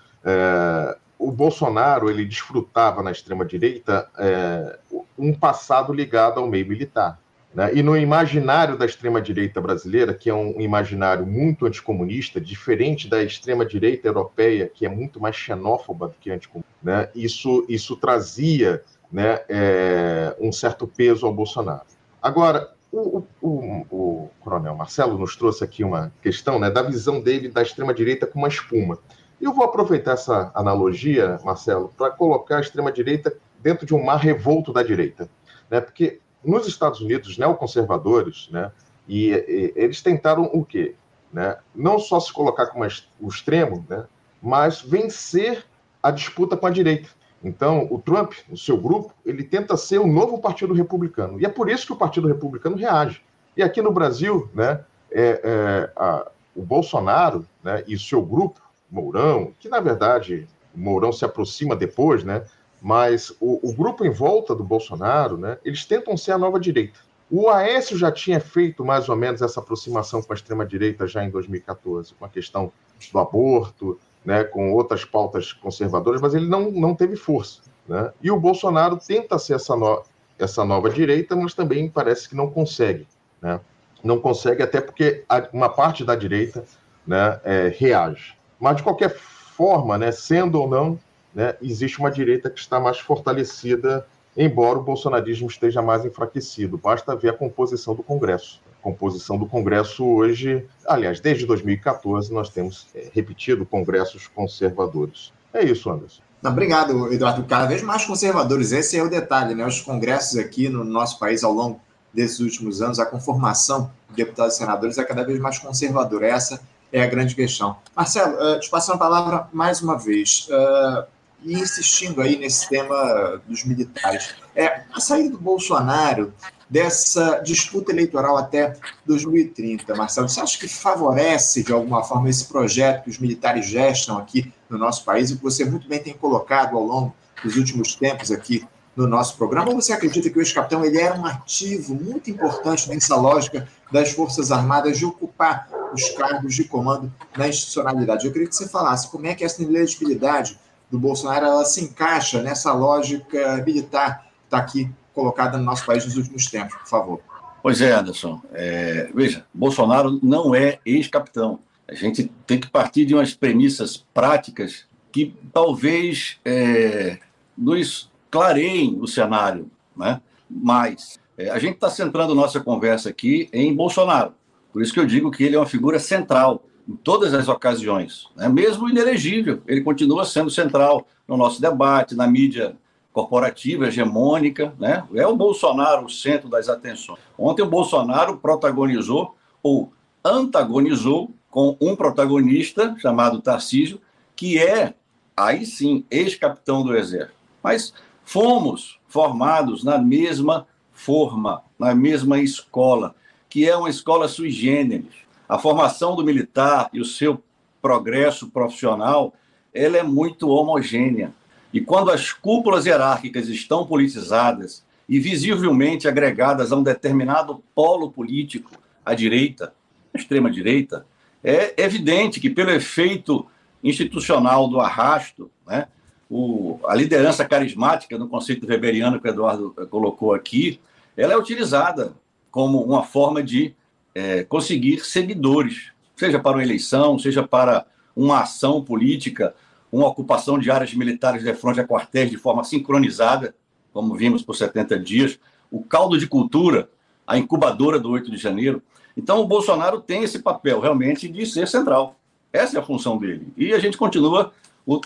o Bolsonaro ele desfrutava na extrema direita é, um passado ligado ao meio militar. Né? E no imaginário da extrema direita brasileira, que é um imaginário muito anticomunista, diferente da extrema direita europeia, que é muito mais xenófoba do que anticomunista, né? isso, isso trazia né, é, um certo peso ao Bolsonaro. Agora, o, o, o, coronel Marcelo nos trouxe aqui uma questão né, da visão dele da extrema direita com uma espuma. Eu vou aproveitar essa analogia, Marcelo, para colocar a extrema-direita dentro de um mar revolto da direita. Né? Porque nos Estados Unidos, os neoconservadores, né, e, e, eles tentaram o quê? Né? Não só se colocar como o extremo, né, mas vencer a disputa com a direita. Então, o Trump, o seu grupo, ele tenta ser o novo Partido Republicano. E é por isso que o Partido Republicano reage. E aqui no Brasil, né, é, é, a, o Bolsonaro né, e o seu grupo, Mourão, que na verdade Mourão se aproxima depois, né, mas o, o, grupo em volta do Bolsonaro, né, eles tentam ser a nova direita. O Aécio já tinha feito mais ou menos essa aproximação com a extrema-direita já em 2014, com a questão do aborto, né, com outras pautas conservadoras, mas ele não, não teve força. Né? E o Bolsonaro tenta ser essa, no, essa nova direita, mas também parece que não consegue. Né? Não consegue, até porque uma parte da direita né, é, reage. Mas, de qualquer forma, né, sendo ou não, né, existe uma direita que está mais fortalecida, embora o bolsonarismo esteja mais enfraquecido. Basta ver a composição do Congresso. A composição do Congresso hoje, aliás, desde 2014, nós temos é, repetido congressos conservadores. É isso, Anderson. Não, obrigado, Eduardo. Cada vez mais conservadores. Esse é o detalhe, né? Os congressos aqui no nosso país, ao longo desses últimos anos, a conformação de deputados e senadores é cada vez mais conservadora. Essa é a grande questão. Marcelo, uh, te passando a palavra mais uma vez, uh, e insistindo aí nesse tema dos militares. É, a saída do Bolsonaro dessa disputa eleitoral até 2030, Marcelo, você acha que favorece de alguma forma esse projeto que os militares gestam aqui no nosso país e que você muito bem tem colocado ao longo dos últimos tempos aqui no nosso programa? Ou você acredita que o ex-capitão ele era um ativo muito importante nessa lógica das Forças Armadas de ocupar os cargos de comando na institucionalidade? Eu queria que você falasse como é que essa inelegibilidade do Bolsonaro ela se encaixa nessa lógica militar que está aqui colocada no nosso país nos últimos tempos, por favor. Pois é, Anderson. É, veja, Bolsonaro não é ex-capitão. A gente tem que partir de umas premissas práticas que talvez é, nos clareiem o cenário, né? Mas é, a gente está centrando nossa conversa aqui em Bolsonaro. Por isso que eu digo que ele é uma figura central em todas as ocasiões, né? mesmo inelegível, ele continua sendo central no nosso debate, na mídia corporativa, hegemônica, né? É o Bolsonaro o centro das atenções. Ontem o Bolsonaro protagonizou ou antagonizou com um protagonista chamado Tarcísio, que é, aí sim, ex-capitão do Exército. Mas fomos formados na mesma forma, na mesma escola, que é uma escola sui generis. A formação do militar e o seu progresso profissional, ela é muito homogênea. E quando as cúpulas hierárquicas estão politizadas e visivelmente agregadas a um determinado polo político, a direita, a extrema-direita, é evidente que, pelo efeito institucional do arrasto, né, o, a liderança carismática no conceito weberiano que o Eduardo colocou aqui, ela é utilizada como uma forma de é, conseguir seguidores, seja para uma eleição, seja para uma ação política, uma ocupação de áreas militares de frente a quartéis de forma sincronizada, como vimos por 70 dias, o caldo de cultura, a incubadora do 8 de janeiro. Então, o Bolsonaro tem esse papel realmente de ser central. Essa é a função dele. E a gente continua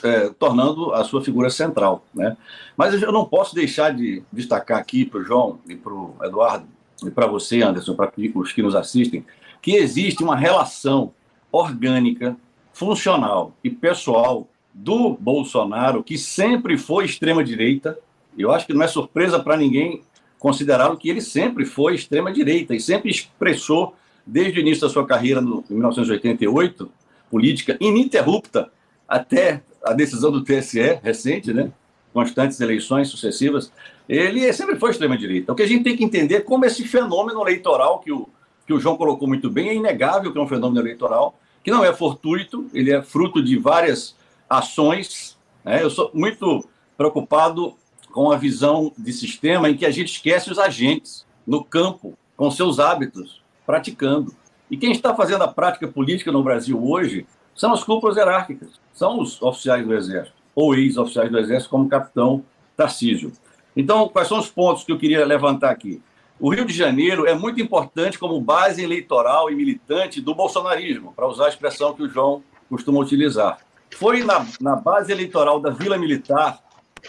é, tornando a sua figura central. Né? Mas eu não posso deixar de destacar aqui para o João e para o Eduardo, e para você, Anderson, para os que nos assistem, que existe uma relação orgânica, funcional e pessoal do Bolsonaro, que sempre foi extrema-direita. Eu acho que não é surpresa para ninguém considerar que ele sempre foi extrema-direita e sempre expressou, desde o início da sua carreira, no, em 1988, política ininterrupta até a decisão do TSE recente, né? constantes eleições sucessivas, ele sempre foi extrema-direita. O que a gente tem que entender é como esse fenômeno eleitoral, que o, que o João colocou muito bem, é inegável que é um fenômeno eleitoral, que não é fortuito, ele é fruto de várias ações. Né? Eu sou muito preocupado com a visão de sistema em que a gente esquece os agentes no campo, com seus hábitos, praticando. E quem está fazendo a prática política no Brasil hoje são as cúpulas hierárquicas, são os oficiais do Exército ou ex-oficiais do Exército, como o capitão Tarcísio. Então, quais são os pontos que eu queria levantar aqui? O Rio de Janeiro é muito importante como base eleitoral e militante do bolsonarismo, para usar a expressão que o João costuma utilizar. foi na, na base eleitoral da Vila Militar,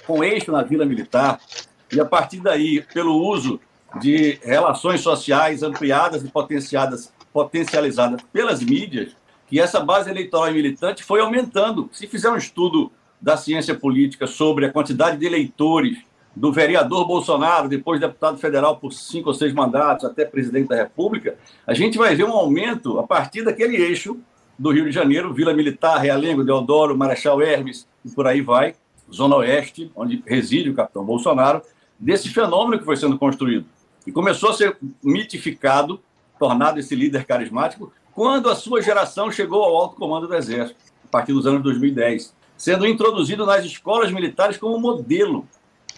com eixo na Vila Militar, e a partir daí, pelo uso de relações sociais ampliadas e potenciadas, potencializadas pelas mídias, que essa base eleitoral e militante foi aumentando. Se fizer um estudo da ciência política sobre a quantidade de eleitores do vereador Bolsonaro, depois deputado federal por cinco ou seis mandatos, até presidente da República, a gente vai ver um aumento a partir daquele eixo do Rio de Janeiro, Vila Militar, Realengo, Deodoro, Marechal Hermes, e por aí vai, Zona Oeste, onde reside o capitão Bolsonaro, desse fenômeno que foi sendo construído. E começou a ser mitificado, tornado esse líder carismático, quando a sua geração chegou ao alto comando do Exército, a partir dos anos 2010, sendo introduzido nas escolas militares como modelo.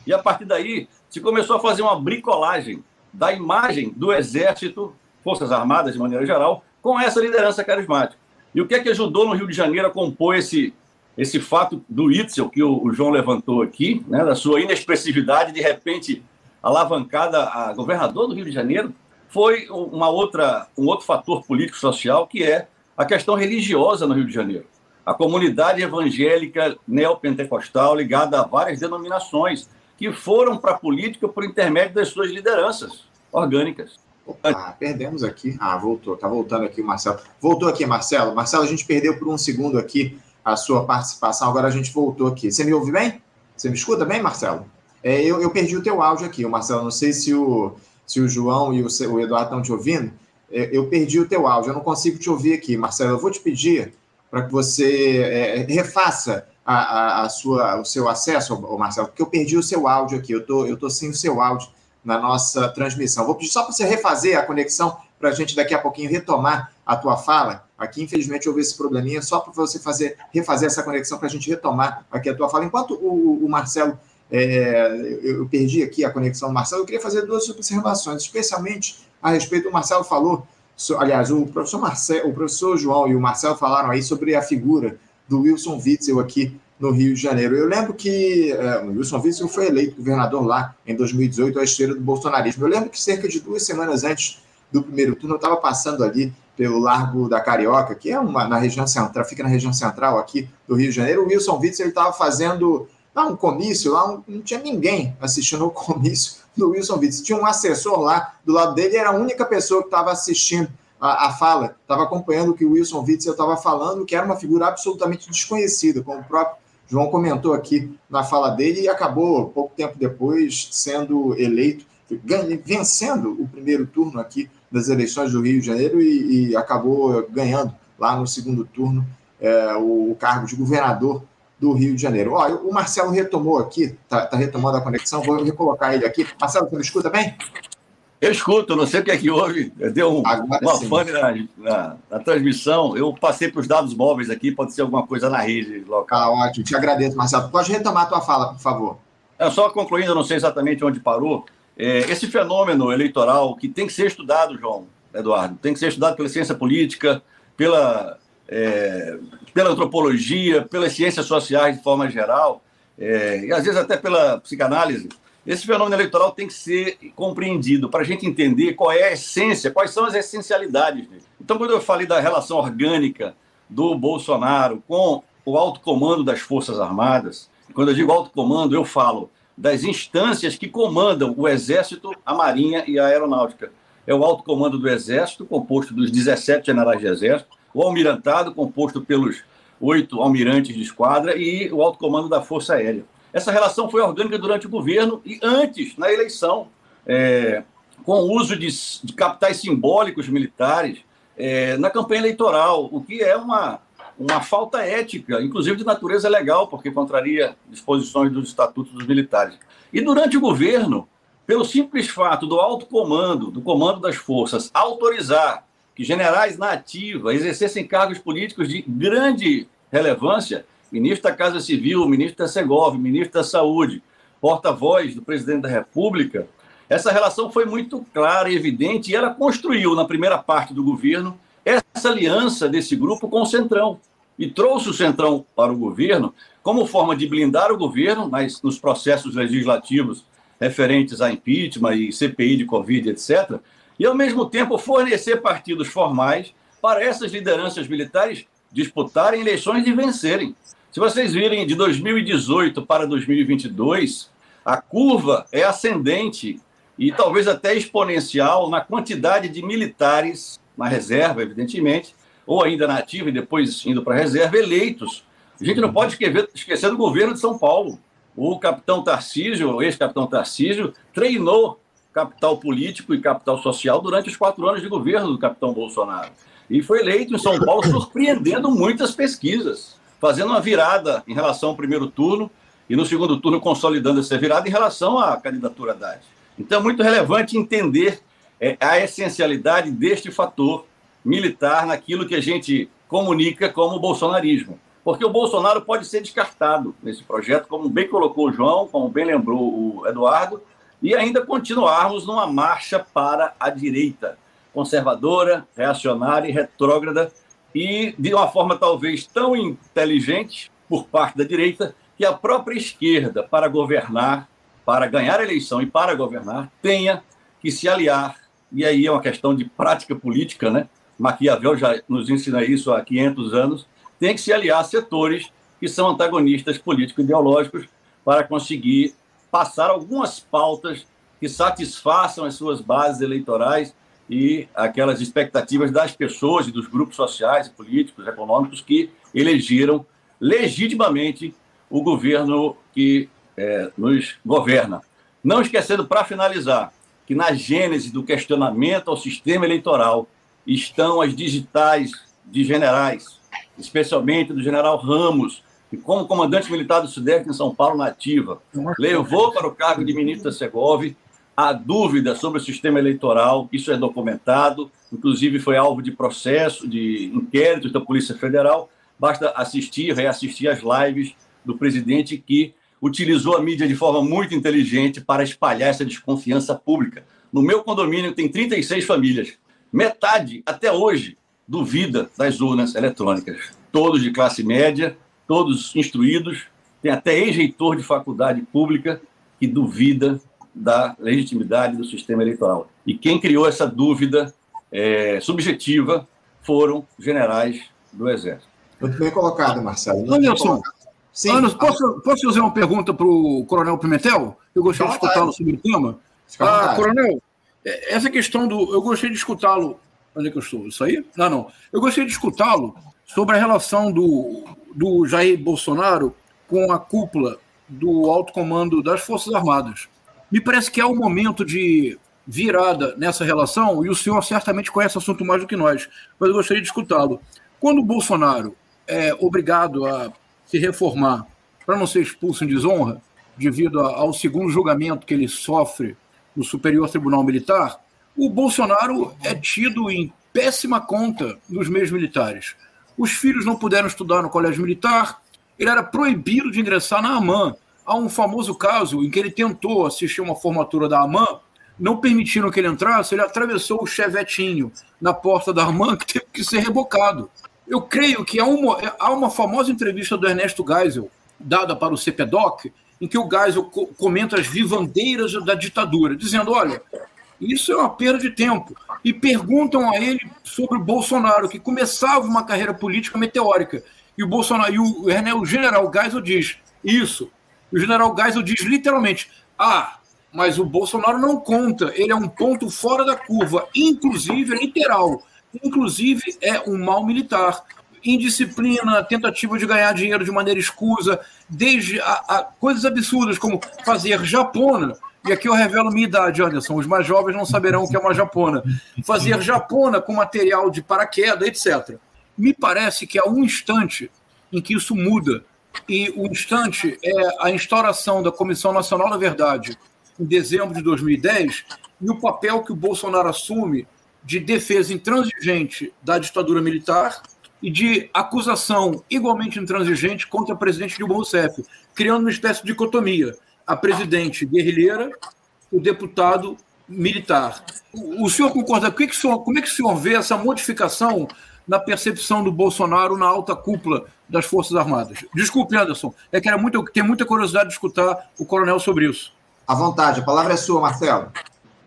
E a partir daí se começou a fazer uma bricolagem da imagem do Exército, Forças Armadas de maneira geral, com essa liderança carismática. E o que é que ajudou no Rio de Janeiro a compor esse, esse fato do Itzel, que o, o João levantou aqui, né, da sua inexpressividade, de repente alavancada a governador do Rio de Janeiro, foi uma outra, um outro fator político-social, que é a questão religiosa no Rio de Janeiro. A comunidade evangélica neopentecostal ligada a várias denominações que foram para a política por intermédio das suas lideranças orgânicas. Opa, perdemos aqui. Ah, voltou. Tá voltando aqui o Marcelo. Voltou aqui, Marcelo. Marcelo, a gente perdeu por um segundo aqui a sua participação. Agora a gente voltou aqui. Você me ouve bem? Você me escuta bem, Marcelo? É, eu, eu perdi o teu áudio aqui, o Marcelo. Não sei se o, se o João e o, o Eduardo estão te ouvindo. É, eu perdi o teu áudio. Eu não consigo te ouvir aqui, Marcelo. Eu vou te pedir para que você é, refaça a, a, a, sua, o seu acesso, Marcelo, porque eu perdi o seu áudio aqui. Eu tô, eu tô sem o seu áudio na nossa transmissão. Vou pedir só para você refazer a conexão para a gente daqui a pouquinho retomar a tua fala. Aqui, infelizmente, houve esse probleminha, só para você fazer, refazer essa conexão para a gente retomar aqui a tua fala. Enquanto o, o Marcelo, é, eu perdi aqui a conexão do Marcelo, eu queria fazer duas observações, especialmente a respeito do Marcelo falou, aliás, o professor, Marcelo, o professor João e o Marcelo falaram aí sobre a figura do Wilson Witzel aqui no Rio de Janeiro. Eu lembro que é, o Wilson Witzel foi eleito governador lá em 2018, à esteira do bolsonarismo. Eu lembro que cerca de duas semanas antes do primeiro turno, eu estava passando ali pelo Largo da Carioca, que é uma na região central, fica na região central aqui do Rio de Janeiro. O Wilson Witzel estava fazendo lá um comício, lá não tinha ninguém assistindo o comício do Wilson Witzel. Tinha um assessor lá do lado dele, era a única pessoa que estava assistindo a, a fala, estava acompanhando o que o Wilson Witzel estava falando, que era uma figura absolutamente desconhecida, como o próprio João comentou aqui na fala dele e acabou, pouco tempo depois, sendo eleito, vencendo o primeiro turno aqui das eleições do Rio de Janeiro e, e acabou ganhando lá no segundo turno é, o, cargo de governador do Rio de Janeiro. Ó, o Marcelo retomou aqui, está tá retomando a conexão, vou recolocar ele aqui. Marcelo, você me escuta bem? Eu escuto, não sei o que é que houve. Deu um, uma fone na, na, na, transmissão. Eu passei para os dados móveis aqui, pode ser alguma coisa na rede local. Ah, ótimo, te agradeço, Marcelo. Pode retomar a tua fala, por favor. É, só concluindo, não sei exatamente onde parou. É, esse fenômeno eleitoral que tem que ser estudado, João Eduardo, tem que ser estudado pela ciência política, pela, é, pela antropologia, pelas ciências sociais de forma geral, é, e às vezes até pela psicanálise esse fenômeno eleitoral tem que ser compreendido para a gente entender qual é a essência, quais são as essencialidades dele. Então, quando eu falei da relação orgânica do Bolsonaro com o alto comando das Forças Armadas, quando eu digo alto comando, eu falo das instâncias que comandam o Exército, a Marinha e a Aeronáutica. É o alto comando do Exército, composto dos 17 generais de Exército, o almirantado, composto pelos oito almirantes de esquadra, e o alto comando da Força Aérea. Essa relação foi orgânica durante o governo e antes, na eleição, é, com o uso de, de capitais simbólicos militares é, na campanha eleitoral, o que é uma, uma falta ética, inclusive de natureza legal, porque contraria disposições dos estatutos dos militares. E durante o governo, pelo simples fato do alto comando, do comando das forças, autorizar que generais na ativa exercessem cargos políticos de grande relevância, ministro da Casa Civil, ministro da Segov, ministro da Saúde, porta-voz do presidente da República, essa relação foi muito clara e evidente e ela construiu, na primeira parte do governo, essa aliança desse grupo com o Centrão. E trouxe o Centrão para o governo como forma de blindar o governo mas, nos processos legislativos referentes a impeachment e CPI de Covid, etc. E, ao mesmo tempo, fornecer partidos formais para essas lideranças militares disputarem eleições e vencerem. Se vocês virem de 2018 para 2022, a curva é ascendente e talvez até exponencial na quantidade de militares na reserva, evidentemente, ou ainda na ativa e depois indo para a reserva, eleitos. A gente não pode esquecer do governo de São Paulo. O capitão Tarcísio, o ex-capitão Tarcísio, treinou capital político e capital social durante os quatro anos de governo do capitão Bolsonaro. E foi eleito em São Paulo, surpreendendo muitas pesquisas, fazendo uma virada em relação ao primeiro turno e no segundo turno consolidando essa virada em relação à candidatura Haddad. Então é muito relevante entender é, a essencialidade deste fator militar naquilo que a gente comunica como bolsonarismo. Porque o Bolsonaro pode ser descartado nesse projeto, como bem colocou o João, como bem lembrou o Eduardo, e ainda continuarmos numa marcha para a direita, conservadora, reacionária e retrógrada, e de uma forma talvez tão inteligente por parte da direita que a própria esquerda, para governar, para ganhar a eleição e para governar, tenha que se aliar. E aí é uma questão de prática política, né? Maquiavel já nos ensina isso há 500 anos. Tem que se aliar a setores que são antagonistas político-ideológicos para conseguir passar algumas pautas que satisfaçam as suas bases eleitorais e aquelas expectativas das pessoas e dos grupos sociais, políticos, econômicos que elegeram legitimamente o governo que é, nos governa. Não esquecendo, para finalizar, que na gênese do questionamento ao sistema eleitoral estão as digitais de generais, especialmente do general Ramos, que, como comandante militar do Sudeste em São Paulo, na ativa, levou para o cargo de ministro da Segov a dúvida sobre o sistema eleitoral, isso é documentado, inclusive foi alvo de processo, de inquéritos da Polícia Federal. Basta assistir, reassistir as lives do presidente que utilizou a mídia de forma muito inteligente para espalhar essa desconfiança pública. No meu condomínio tem 36 famílias. Metade, até hoje, duvida das urnas eletrônicas. Todos de classe média, todos instruídos, tem até ex-reitor de faculdade pública que duvida da legitimidade do sistema eleitoral. E quem criou essa dúvida é, subjetiva foram generais do Exército. Muito bem colocado, Marcelo. Anderson, Sim. Anderson posso, posso fazer uma pergunta para o Coronel Pimentel? Eu gostaria de escutá-lo sobre o tema. Ah, coronel, é, essa questão do. Eu gostaria de escutá-lo. Onde é que eu estou? Isso aí? Não, não. Eu gostaria de escutá-lo sobre a relação do, do Jair Bolsonaro com a cúpula do alto comando das Forças Armadas. Me parece que é o momento de virada nessa relação, e o senhor certamente conhece o assunto mais do que nós, mas eu gostaria de escutá-lo. Quando o Bolsonaro é obrigado a se reformar para não ser expulso em desonra, devido ao segundo julgamento que ele sofre no Superior Tribunal Militar, o Bolsonaro é tido em péssima conta nos meios militares. Os filhos não puderam estudar no colégio militar, ele era proibido de ingressar na AMAN, Há um famoso caso em que ele tentou assistir uma formatura da AMAN, não permitiram que ele entrasse, ele atravessou o chevetinho na porta da AMAN, que teve que ser rebocado. Eu creio que há uma, há uma famosa entrevista do Ernesto Geisel, dada para o CPDOC, em que o Geisel co comenta as vivandeiras da ditadura, dizendo: olha, isso é uma perda de tempo. E perguntam a ele sobre o Bolsonaro, que começava uma carreira política meteórica. E o Bolsonaro, e o, o general Geisel diz: isso, o general Geisel diz literalmente: ah, mas o Bolsonaro não conta, ele é um ponto fora da curva, inclusive é literal, inclusive é um mal militar. Indisciplina, tentativa de ganhar dinheiro de maneira escusa, desde a, a coisas absurdas como fazer japona, e aqui eu revelo minha idade, Anderson. Os mais jovens não saberão o que é uma japona. Fazer japona com material de paraquedas, etc. Me parece que há um instante em que isso muda e o instante é a instauração da Comissão Nacional da Verdade em dezembro de 2010 e o papel que o Bolsonaro assume de defesa intransigente da ditadura militar e de acusação igualmente intransigente contra o presidente Dilma Rousseff, criando uma espécie de dicotomia: a presidente guerrilheira, o deputado militar. O, senhor concorda? que que o senhor, como é que o senhor vê essa modificação na percepção do Bolsonaro na alta cúpula das Forças Armadas. Desculpe, Anderson, é que era muito, tenho muita curiosidade de escutar o coronel sobre isso. À vontade, a palavra é sua, Marcelo.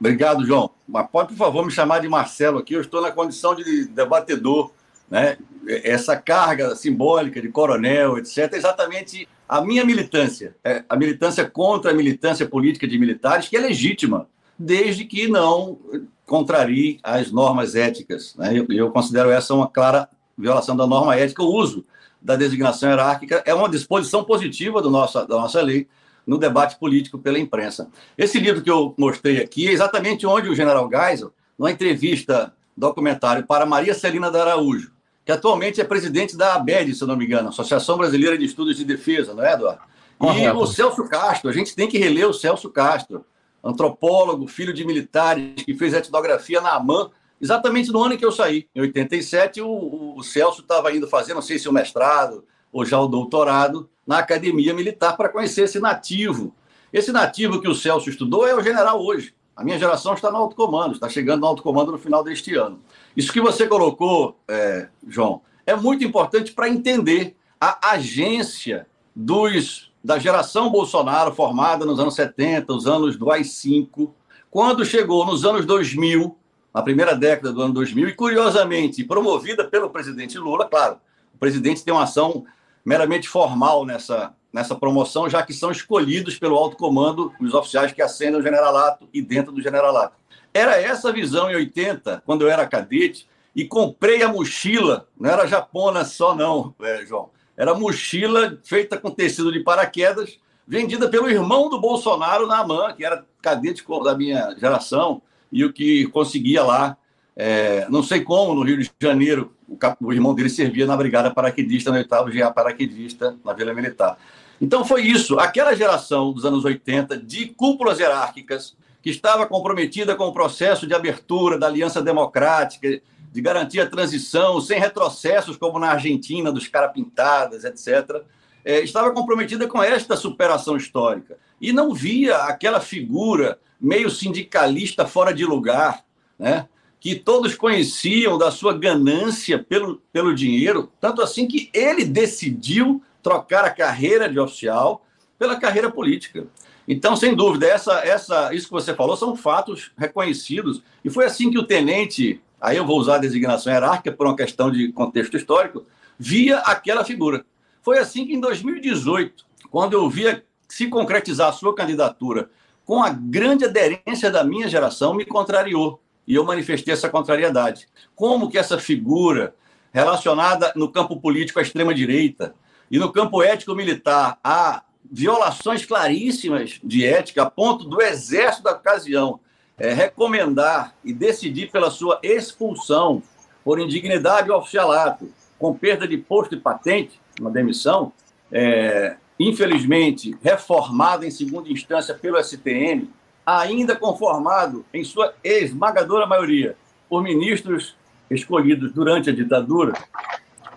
Obrigado, João. Mas pode, por favor, me chamar de Marcelo aqui. Eu estou na condição de debatedor né, essa carga simbólica de coronel, etc., é exatamente a minha militância, é a militância contra a militância política de militares, que é legítima, desde que não contrarie as normas éticas. Né? Eu, eu considero essa uma clara violação da norma ética. O uso da designação hierárquica é uma disposição positiva do nosso, da nossa lei no debate político pela imprensa. Esse livro que eu mostrei aqui é exatamente onde o general Geisel, numa entrevista documentário para Maria Celina da Araújo, que atualmente é presidente da ABED, se não me engano, Associação Brasileira de Estudos de Defesa, não é, Eduardo? E o Celso Castro, a gente tem que reler o Celso Castro, antropólogo, filho de militares, que fez etnografia na AMAN, exatamente no ano em que eu saí. Em 87, o, o Celso estava indo fazer, não sei se o mestrado ou já o doutorado, na Academia Militar para conhecer esse nativo. Esse nativo que o Celso estudou é o general hoje. A minha geração está no alto comando, está chegando no alto comando no final deste ano. Isso que você colocou, é, João, é muito importante para entender a agência dos da geração Bolsonaro, formada nos anos 70, os anos do AI-5, quando chegou nos anos 2000, na primeira década do ano 2000, e curiosamente promovida pelo presidente Lula, claro, o presidente tem uma ação meramente formal nessa, nessa promoção, já que são escolhidos pelo alto comando os oficiais que ascendem o generalato e dentro do generalato. Era essa visão em 80, quando eu era cadete, e comprei a mochila, não era japona só não, é, João, era mochila feita com tecido de paraquedas, vendida pelo irmão do Bolsonaro na AMAN, que era cadete da minha geração, e o que conseguia lá, é, não sei como, no Rio de Janeiro, o, irmão dele servia na Brigada Paraquedista, no oitavo GA Paraquedista, na Vila Militar. Então foi isso, aquela geração dos anos 80 de cúpulas hierárquicas, que estava comprometida com o processo de abertura da Aliança Democrática, de garantir a transição sem retrocessos, como na Argentina, dos cara pintadas, etc., é, estava comprometida com esta superação histórica. E não via aquela figura meio sindicalista fora de lugar, né? que todos conheciam da sua ganância pelo, pelo dinheiro, tanto assim que ele decidiu trocar a carreira de oficial pela carreira política. Então, sem dúvida, essa, essa, isso que você falou são fatos reconhecidos. E foi assim que o tenente, aí eu vou usar a designação hierárquica por uma questão de contexto histórico, via aquela figura. Foi assim que em 2018, quando eu via se concretizar a sua candidatura com a grande aderência da minha geração, me contrariou. E eu manifestei essa contrariedade. Como que essa figura relacionada no campo político à extrema-direita e no campo ético-militar a violações claríssimas de ética, a ponto do exército da ocasião é, recomendar e decidir pela sua expulsão por indignidade ao oficialato, com perda de posto e patente, uma demissão, é, infelizmente, reformado em segunda instância pelo STM, ainda conformado, em sua esmagadora maioria, por ministros escolhidos durante a ditadura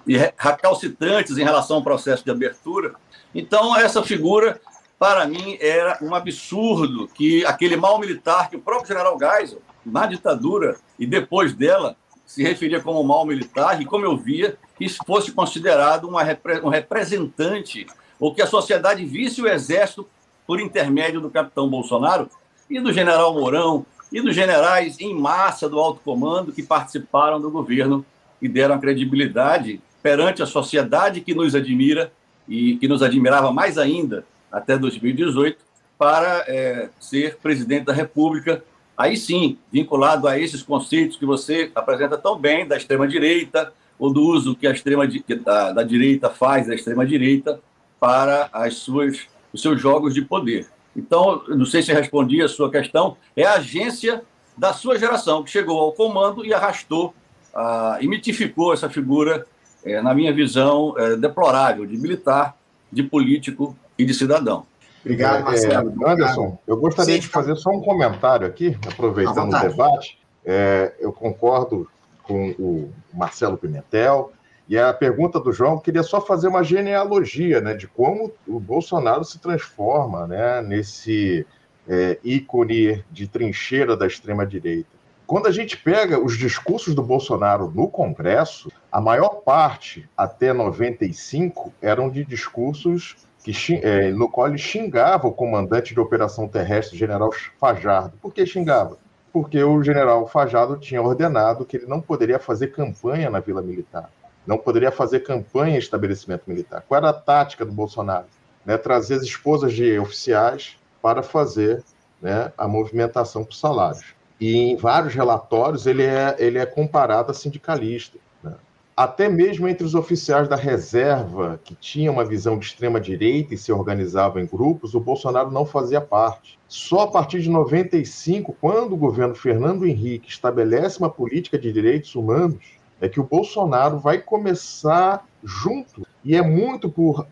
e recalcitrantes em relação ao processo de abertura. Então, essa figura, para mim, era um absurdo que aquele mal militar que o próprio general Geisel, na ditadura e depois dela, se referia como mal militar, e como eu via, que fosse considerado uma, um representante ou que a sociedade visse o Exército por intermédio do capitão Bolsonaro e do general Mourão e dos generais em massa do alto comando que participaram do governo e deram credibilidade perante a sociedade que nos admira e que nos admirava mais ainda até 2018 para é, ser presidente da República. Aí sim, vinculado a esses conceitos que você apresenta tão bem da extrema direita ou do uso que a extrema da, da direita faz da extrema direita para as suas, os seus jogos de poder. Então, não sei se respondi a sua questão, é a agência da sua geração que chegou ao comando e arrastou ah, e mitificou essa figura, é, na minha visão, é, deplorável, de militar, de político e de cidadão. Obrigado, é, Marcelo. É, Anderson, eu gostaria Sim, de fazer só um comentário aqui, aproveitando o debate. É, eu concordo com o Marcelo Pimentel, e a pergunta do João, queria só fazer uma genealogia né, de como o Bolsonaro se transforma né, nesse é, ícone de trincheira da extrema-direita. Quando a gente pega os discursos do Bolsonaro no Congresso, a maior parte, até 95, eram de discursos que, é, no qual ele xingava o comandante de operação terrestre, general Fajardo. Por que xingava? Porque o general Fajardo tinha ordenado que ele não poderia fazer campanha na Vila Militar não poderia fazer campanha em estabelecimento militar. Qual era a tática do Bolsonaro? Né, trazer as esposas de oficiais para fazer né, a movimentação por salários. E em vários relatórios ele é, ele é comparado a sindicalista. Né? Até mesmo entre os oficiais da reserva, que tinham uma visão de extrema-direita e se organizavam em grupos, o Bolsonaro não fazia parte. Só a partir de 95, quando o governo Fernando Henrique estabelece uma política de direitos humanos, é que o Bolsonaro vai começar junto. E é muito por.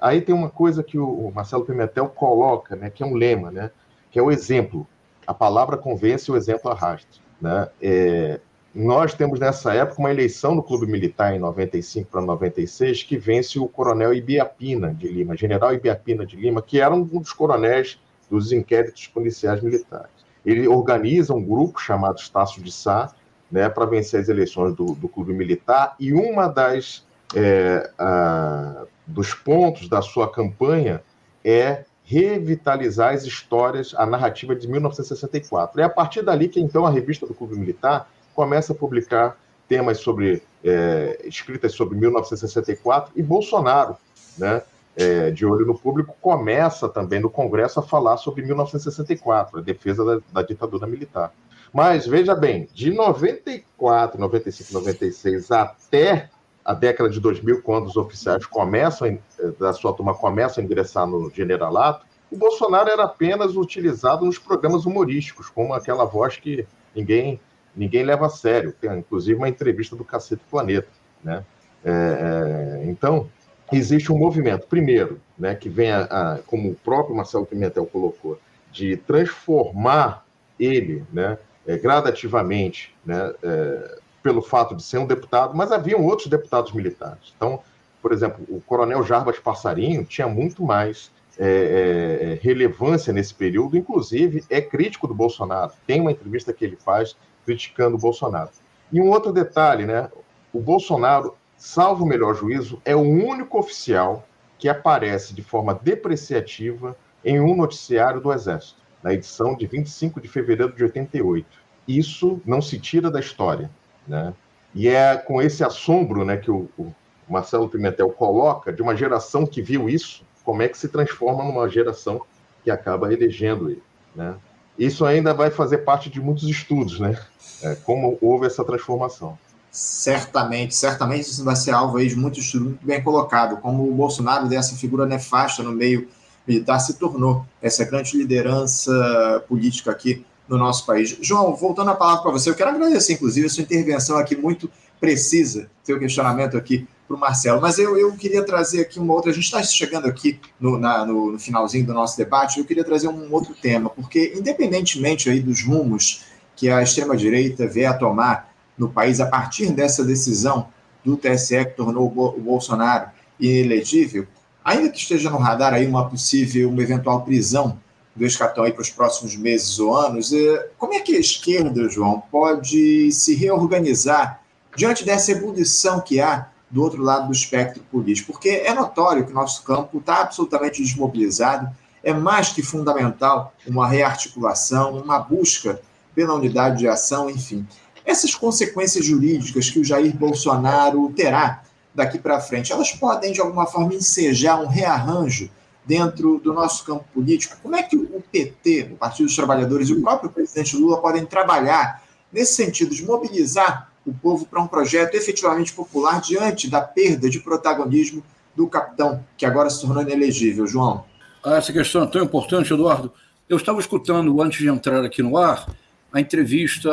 Aí tem uma coisa que o Marcelo Pimentel coloca, né, que é um lema, né, que é o exemplo. A palavra convence, o exemplo arrasta. Né? É, nós temos nessa época uma eleição no Clube Militar em 95 para 96 que vence o coronel Ibiapina de Lima, general Ibiapina de Lima, que era um dos coronéis dos inquéritos policiais militares. Ele organiza um grupo chamado Estácio de Sá, né, para vencer as eleições do, do clube militar, e uma das é, a, dos pontos da sua campanha é revitalizar as histórias, a narrativa de 1964. É a partir dali que então a revista do Clube Militar começa a publicar temas sobre é, escritas sobre 1964 e Bolsonaro, né, é, de olho no público, começa também no Congresso a falar sobre 1964, a defesa da, da ditadura militar. Mas veja bem, de 94, 95, 96 até a década de 2000, quando os oficiais começam, eh, da sua turma começam a ingressar no generalato, o Bolsonaro era apenas utilizado nos programas humorísticos, como aquela voz que ninguém, ninguém leva a sério. Tem, inclusive, uma entrevista do Cacete Planeta. Né? É, é, então, existe um movimento, primeiro, né, que vem, a, a, como o próprio Marcelo Pimentel colocou, de transformar ele, né, é, gradativamente, né, é, pelo fato de ser um deputado, mas haviam outros deputados militares. Então, por exemplo, o coronel Jarbas Passarinho tinha muito mais é, é, é, relevância nesse período, inclusive é crítico do Bolsonaro. Tem uma entrevista que ele faz criticando o Bolsonaro. E um outro detalhe, né? O Bolsonaro, salvo o melhor juízo, é o único oficial que aparece de forma depreciativa em um noticiário do Exército na edição de 25 de fevereiro de 88. Isso não se tira da história. Né? E é com esse assombro né, que o, o Marcelo Pimentel coloca, de uma geração que viu isso, como é que se transforma numa geração que acaba elegendo ele. Né? Isso ainda vai fazer parte de muitos estudos, né? É, como houve essa transformação. Certamente, certamente isso vai ser alvo aí de muitos estudos muito bem colocado, como o Bolsonaro dessa figura nefasta no meio militar se tornou essa grande liderança política aqui no nosso país. João, voltando a palavra para você, eu quero agradecer, inclusive, a sua intervenção aqui muito precisa, seu questionamento aqui para o Marcelo. Mas eu, eu queria trazer aqui uma outra. A gente está chegando aqui no, na, no, no, finalzinho do nosso debate. Eu queria trazer um outro tema, porque independentemente aí dos rumos que a extrema direita vier a tomar no país a partir dessa decisão do TSE que tornou o Bolsonaro inelegível, Ainda que esteja no radar aí uma possível, uma eventual prisão do Escatão para os próximos meses ou anos, é, como é que a esquerda, João, pode se reorganizar diante dessa ebulição que há do outro lado do espectro político? Porque é notório que o nosso campo está absolutamente desmobilizado, é mais que fundamental uma rearticulação, uma busca pela unidade de ação, enfim. Essas consequências jurídicas que o Jair Bolsonaro terá daqui para frente, elas podem, de alguma forma, ensejar um rearranjo dentro do nosso campo político? Como é que o PT, o Partido dos Trabalhadores e o próprio presidente Lula podem trabalhar nesse sentido de mobilizar o povo para um projeto efetivamente popular diante da perda de protagonismo do capitão, que agora se tornou inelegível, João? Essa questão é tão importante, Eduardo. Eu estava escutando, antes de entrar aqui no ar, a entrevista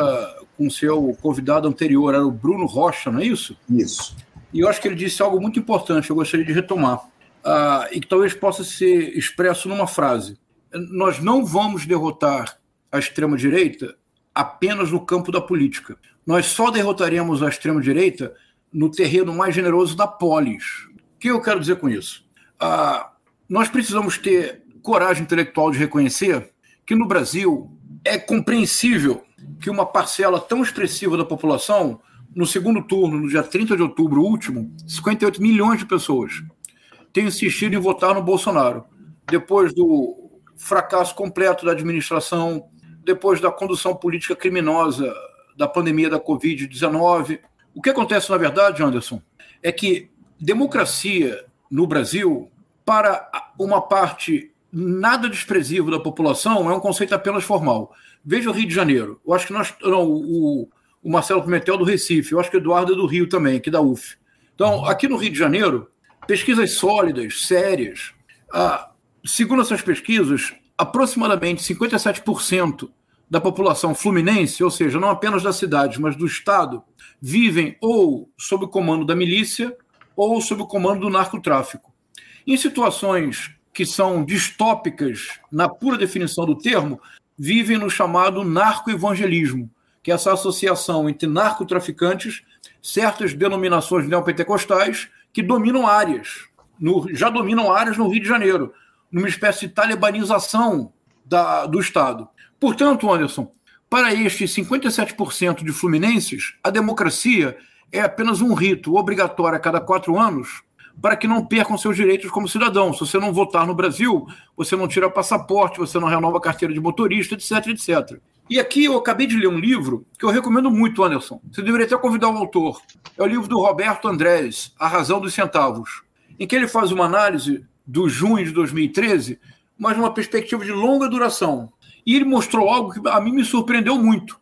com o seu convidado anterior, era o Bruno Rocha, não é isso? Isso. E eu acho que ele disse algo muito importante, eu gostaria de retomar, uh, e que talvez possa ser expresso numa frase. Nós não vamos derrotar a extrema-direita apenas no campo da política. Nós só derrotaremos a extrema-direita no terreno mais generoso da polis. O que eu quero dizer com isso? Uh, nós precisamos ter coragem intelectual de reconhecer que no Brasil é compreensível que uma parcela tão expressiva da população no segundo turno, no dia 30 de outubro último, 58 milhões de pessoas têm insistido em votar no Bolsonaro. Depois do fracasso completo da administração, depois da condução política criminosa da pandemia da Covid-19, O que acontece, na verdade, Anderson, é que democracia no Brasil, para uma parte nada desprezível da população, é um conceito apenas formal. Veja o Rio de Janeiro. Eu acho que nós. Não, o, o Marcelo Pimentel do Recife, eu acho que o Eduardo é do Rio também, aqui da UF. Então, aqui no Rio de Janeiro, pesquisas sólidas, sérias. Ah, segundo essas pesquisas, aproximadamente 57% da população fluminense, ou seja, não apenas da cidade, mas do estado, vivem ou sob o comando da milícia ou sob o comando do narcotráfico. Em situações que são distópicas na pura definição do termo, vivem no chamado narcoevangelismo, que é essa associação entre narcotraficantes, certas denominações neopentecostais que dominam áreas, no, já dominam áreas no Rio de Janeiro, numa espécie de talibanização da, do Estado. Portanto, Anderson, para estes 57% de fluminenses, a democracia é apenas um rito obrigatório a cada quatro anos para que não percam seus direitos como cidadão. Se você não votar no Brasil, você não tira passaporte, você não renova carteira de motorista, etc, etc. E aqui eu acabei de ler um livro que eu recomendo muito, Anderson. Você deveria até convidar o autor. É o livro do Roberto Andrés, A Razão dos Centavos, em que ele faz uma análise do junho de 2013, mas numa perspectiva de longa duração. E ele mostrou algo que a mim me surpreendeu muito.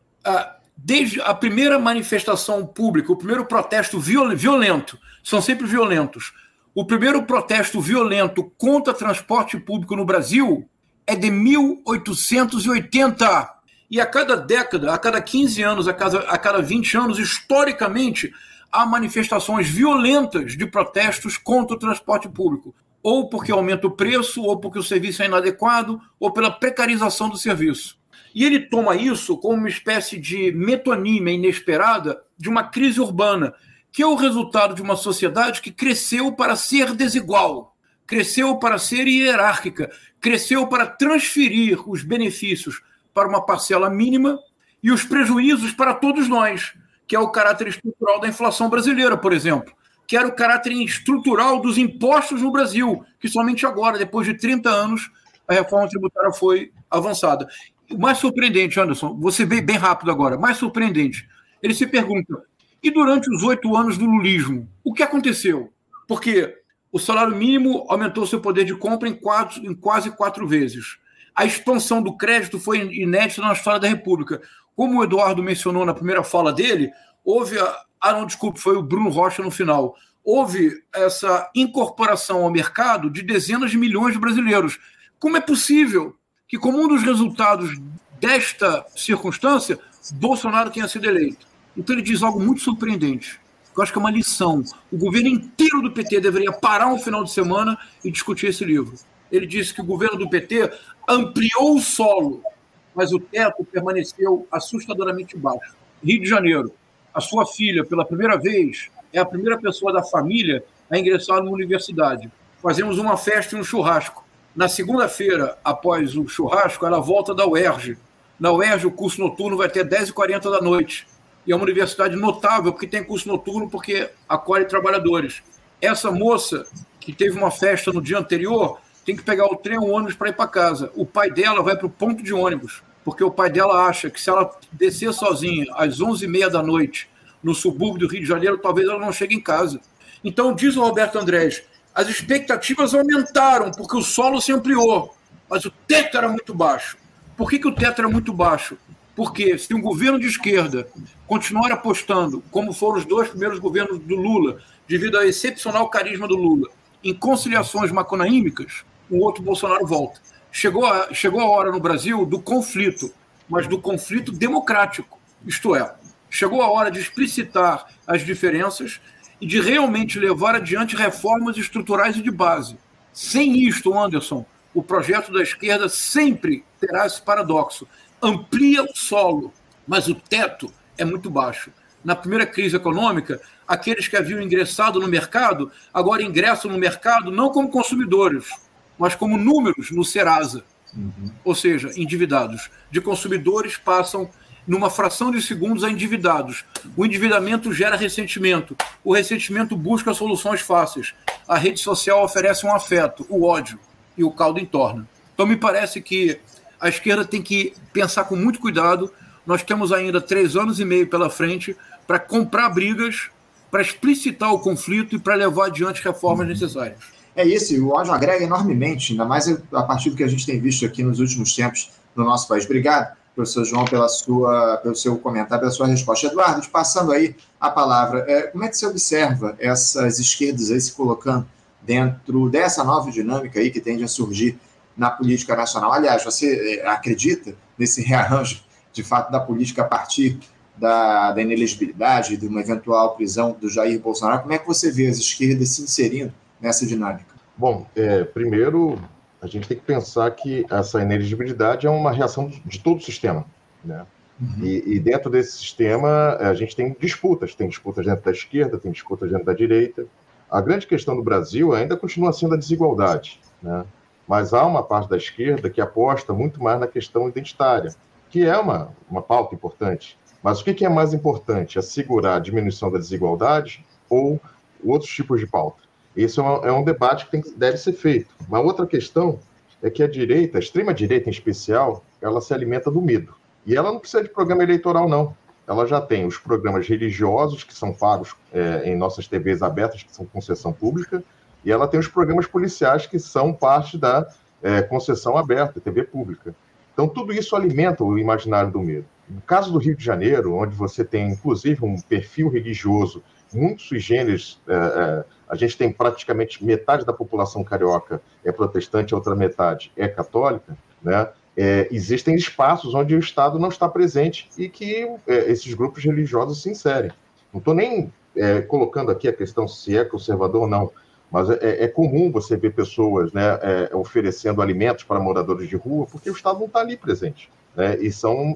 Desde a primeira manifestação pública, o primeiro protesto violento, são sempre violentos, o primeiro protesto violento contra transporte público no Brasil é de 1880. E a cada década, a cada 15 anos, a cada, a cada 20 anos, historicamente, há manifestações violentas de protestos contra o transporte público. Ou porque aumenta o preço, ou porque o serviço é inadequado, ou pela precarização do serviço. E ele toma isso como uma espécie de metonímia inesperada de uma crise urbana que é o resultado de uma sociedade que cresceu para ser desigual, cresceu para ser hierárquica, cresceu para transferir os benefícios para uma parcela mínima e os prejuízos para todos nós, que é o caráter estrutural da inflação brasileira, por exemplo, que era o caráter estrutural dos impostos no Brasil, que somente agora, depois de 30 anos, a reforma tributária foi avançada. O mais surpreendente, Anderson, você vê bem rápido agora, mais surpreendente, ele se pergunta e durante os oito anos do lulismo, o que aconteceu? Porque o salário mínimo aumentou seu poder de compra em, quatro, em quase quatro vezes. A expansão do crédito foi inédita na história da República. Como o Eduardo mencionou na primeira fala dele, houve. A, ah, não, desculpe, foi o Bruno Rocha no final. Houve essa incorporação ao mercado de dezenas de milhões de brasileiros. Como é possível que, como um dos resultados desta circunstância, Bolsonaro tenha sido eleito? Então ele diz algo muito surpreendente. Eu acho que é uma lição. O governo inteiro do PT deveria parar um final de semana e discutir esse livro. Ele disse que o governo do PT ampliou o solo, mas o teto permaneceu assustadoramente baixo. Rio de Janeiro, a sua filha, pela primeira vez, é a primeira pessoa da família a ingressar numa universidade. Fazemos uma festa e um churrasco. Na segunda-feira, após o churrasco, ela volta da UERJ. Na UERJ, o curso noturno vai ter 10h40 da noite e é uma universidade notável, porque tem curso noturno, porque acolhe trabalhadores. Essa moça, que teve uma festa no dia anterior, tem que pegar o trem ou ônibus para ir para casa. O pai dela vai para o ponto de ônibus, porque o pai dela acha que se ela descer sozinha às 11h30 da noite no subúrbio do Rio de Janeiro, talvez ela não chegue em casa. Então, diz o Roberto Andrés, as expectativas aumentaram, porque o solo se ampliou, mas o teto era muito baixo. Por que, que o teto era muito baixo? Porque se um governo de esquerda continuar apostando, como foram os dois primeiros governos do Lula, devido ao excepcional carisma do Lula, em conciliações maconaímicas, o outro Bolsonaro volta. Chegou a, chegou a hora no Brasil do conflito, mas do conflito democrático. Isto é, chegou a hora de explicitar as diferenças e de realmente levar adiante reformas estruturais e de base. Sem isto, Anderson, o projeto da esquerda sempre terá esse paradoxo amplia o solo, mas o teto é muito baixo. Na primeira crise econômica, aqueles que haviam ingressado no mercado agora ingressam no mercado não como consumidores, mas como números no Serasa. Uhum. Ou seja, endividados. De consumidores passam numa fração de segundos a endividados. O endividamento gera ressentimento. O ressentimento busca soluções fáceis. A rede social oferece um afeto, o ódio, e o caldo entorna. Então, me parece que a esquerda tem que pensar com muito cuidado, nós temos ainda três anos e meio pela frente para comprar brigas, para explicitar o conflito e para levar adiante reformas uhum. necessárias. É isso, o ódio agrega enormemente, ainda mais a partir do que a gente tem visto aqui nos últimos tempos no nosso país. Obrigado, professor João, pela sua, pelo seu comentário, pela sua resposta. Eduardo, passando aí a palavra, é, como é que você observa essas esquerdas aí se colocando dentro dessa nova dinâmica aí que tende a surgir na política nacional? Aliás, você é, acredita nesse rearranjo, de fato, da política a partir da, da inelegibilidade, de uma eventual prisão do Jair Bolsonaro? Como é que você vê as esquerdas se inserindo nessa dinâmica? Bom, é, primeiro, a gente tem que pensar que essa ineligibilidade é uma reação de todo o sistema. Né? Uhum. E, e, dentro desse sistema, a gente tem disputas. Tem disputas dentro da esquerda, tem disputas dentro da direita. A grande questão do Brasil ainda continua sendo a desigualdade. Né? Mas há uma parte da esquerda que aposta muito mais na questão identitária, que é uma, uma pauta importante. Mas o que é mais importante? Assegurar a diminuição da desigualdade ou outros tipos de pauta? Esse é um, é um debate que, tem, deve ser feito. Uma outra questão é que a direita, a extrema-direita em especial, ela se alimenta do medo. E ela não precisa de programa eleitoral, não. Ela já tem os programas religiosos, que são pagos é, em nossas TVs abertas, que são concessão pública, e ela tem os programas policiais, que são parte da é, concessão aberta, TV pública. Então, tudo isso alimenta o imaginário do medo. No caso do Rio de Janeiro, onde você tem, inclusive, um perfil religioso muito sui generis, é, é, a gente tem praticamente metade da população carioca é protestante, a outra metade é católica, né? É, existem espaços onde o Estado não está presente e que é, esses grupos religiosos se inserem. Não estou nem é, colocando aqui a questão se é conservador ou não, mas é, é comum você ver pessoas né, é, oferecendo alimentos para moradores de rua porque o Estado não está ali presente. Né? E são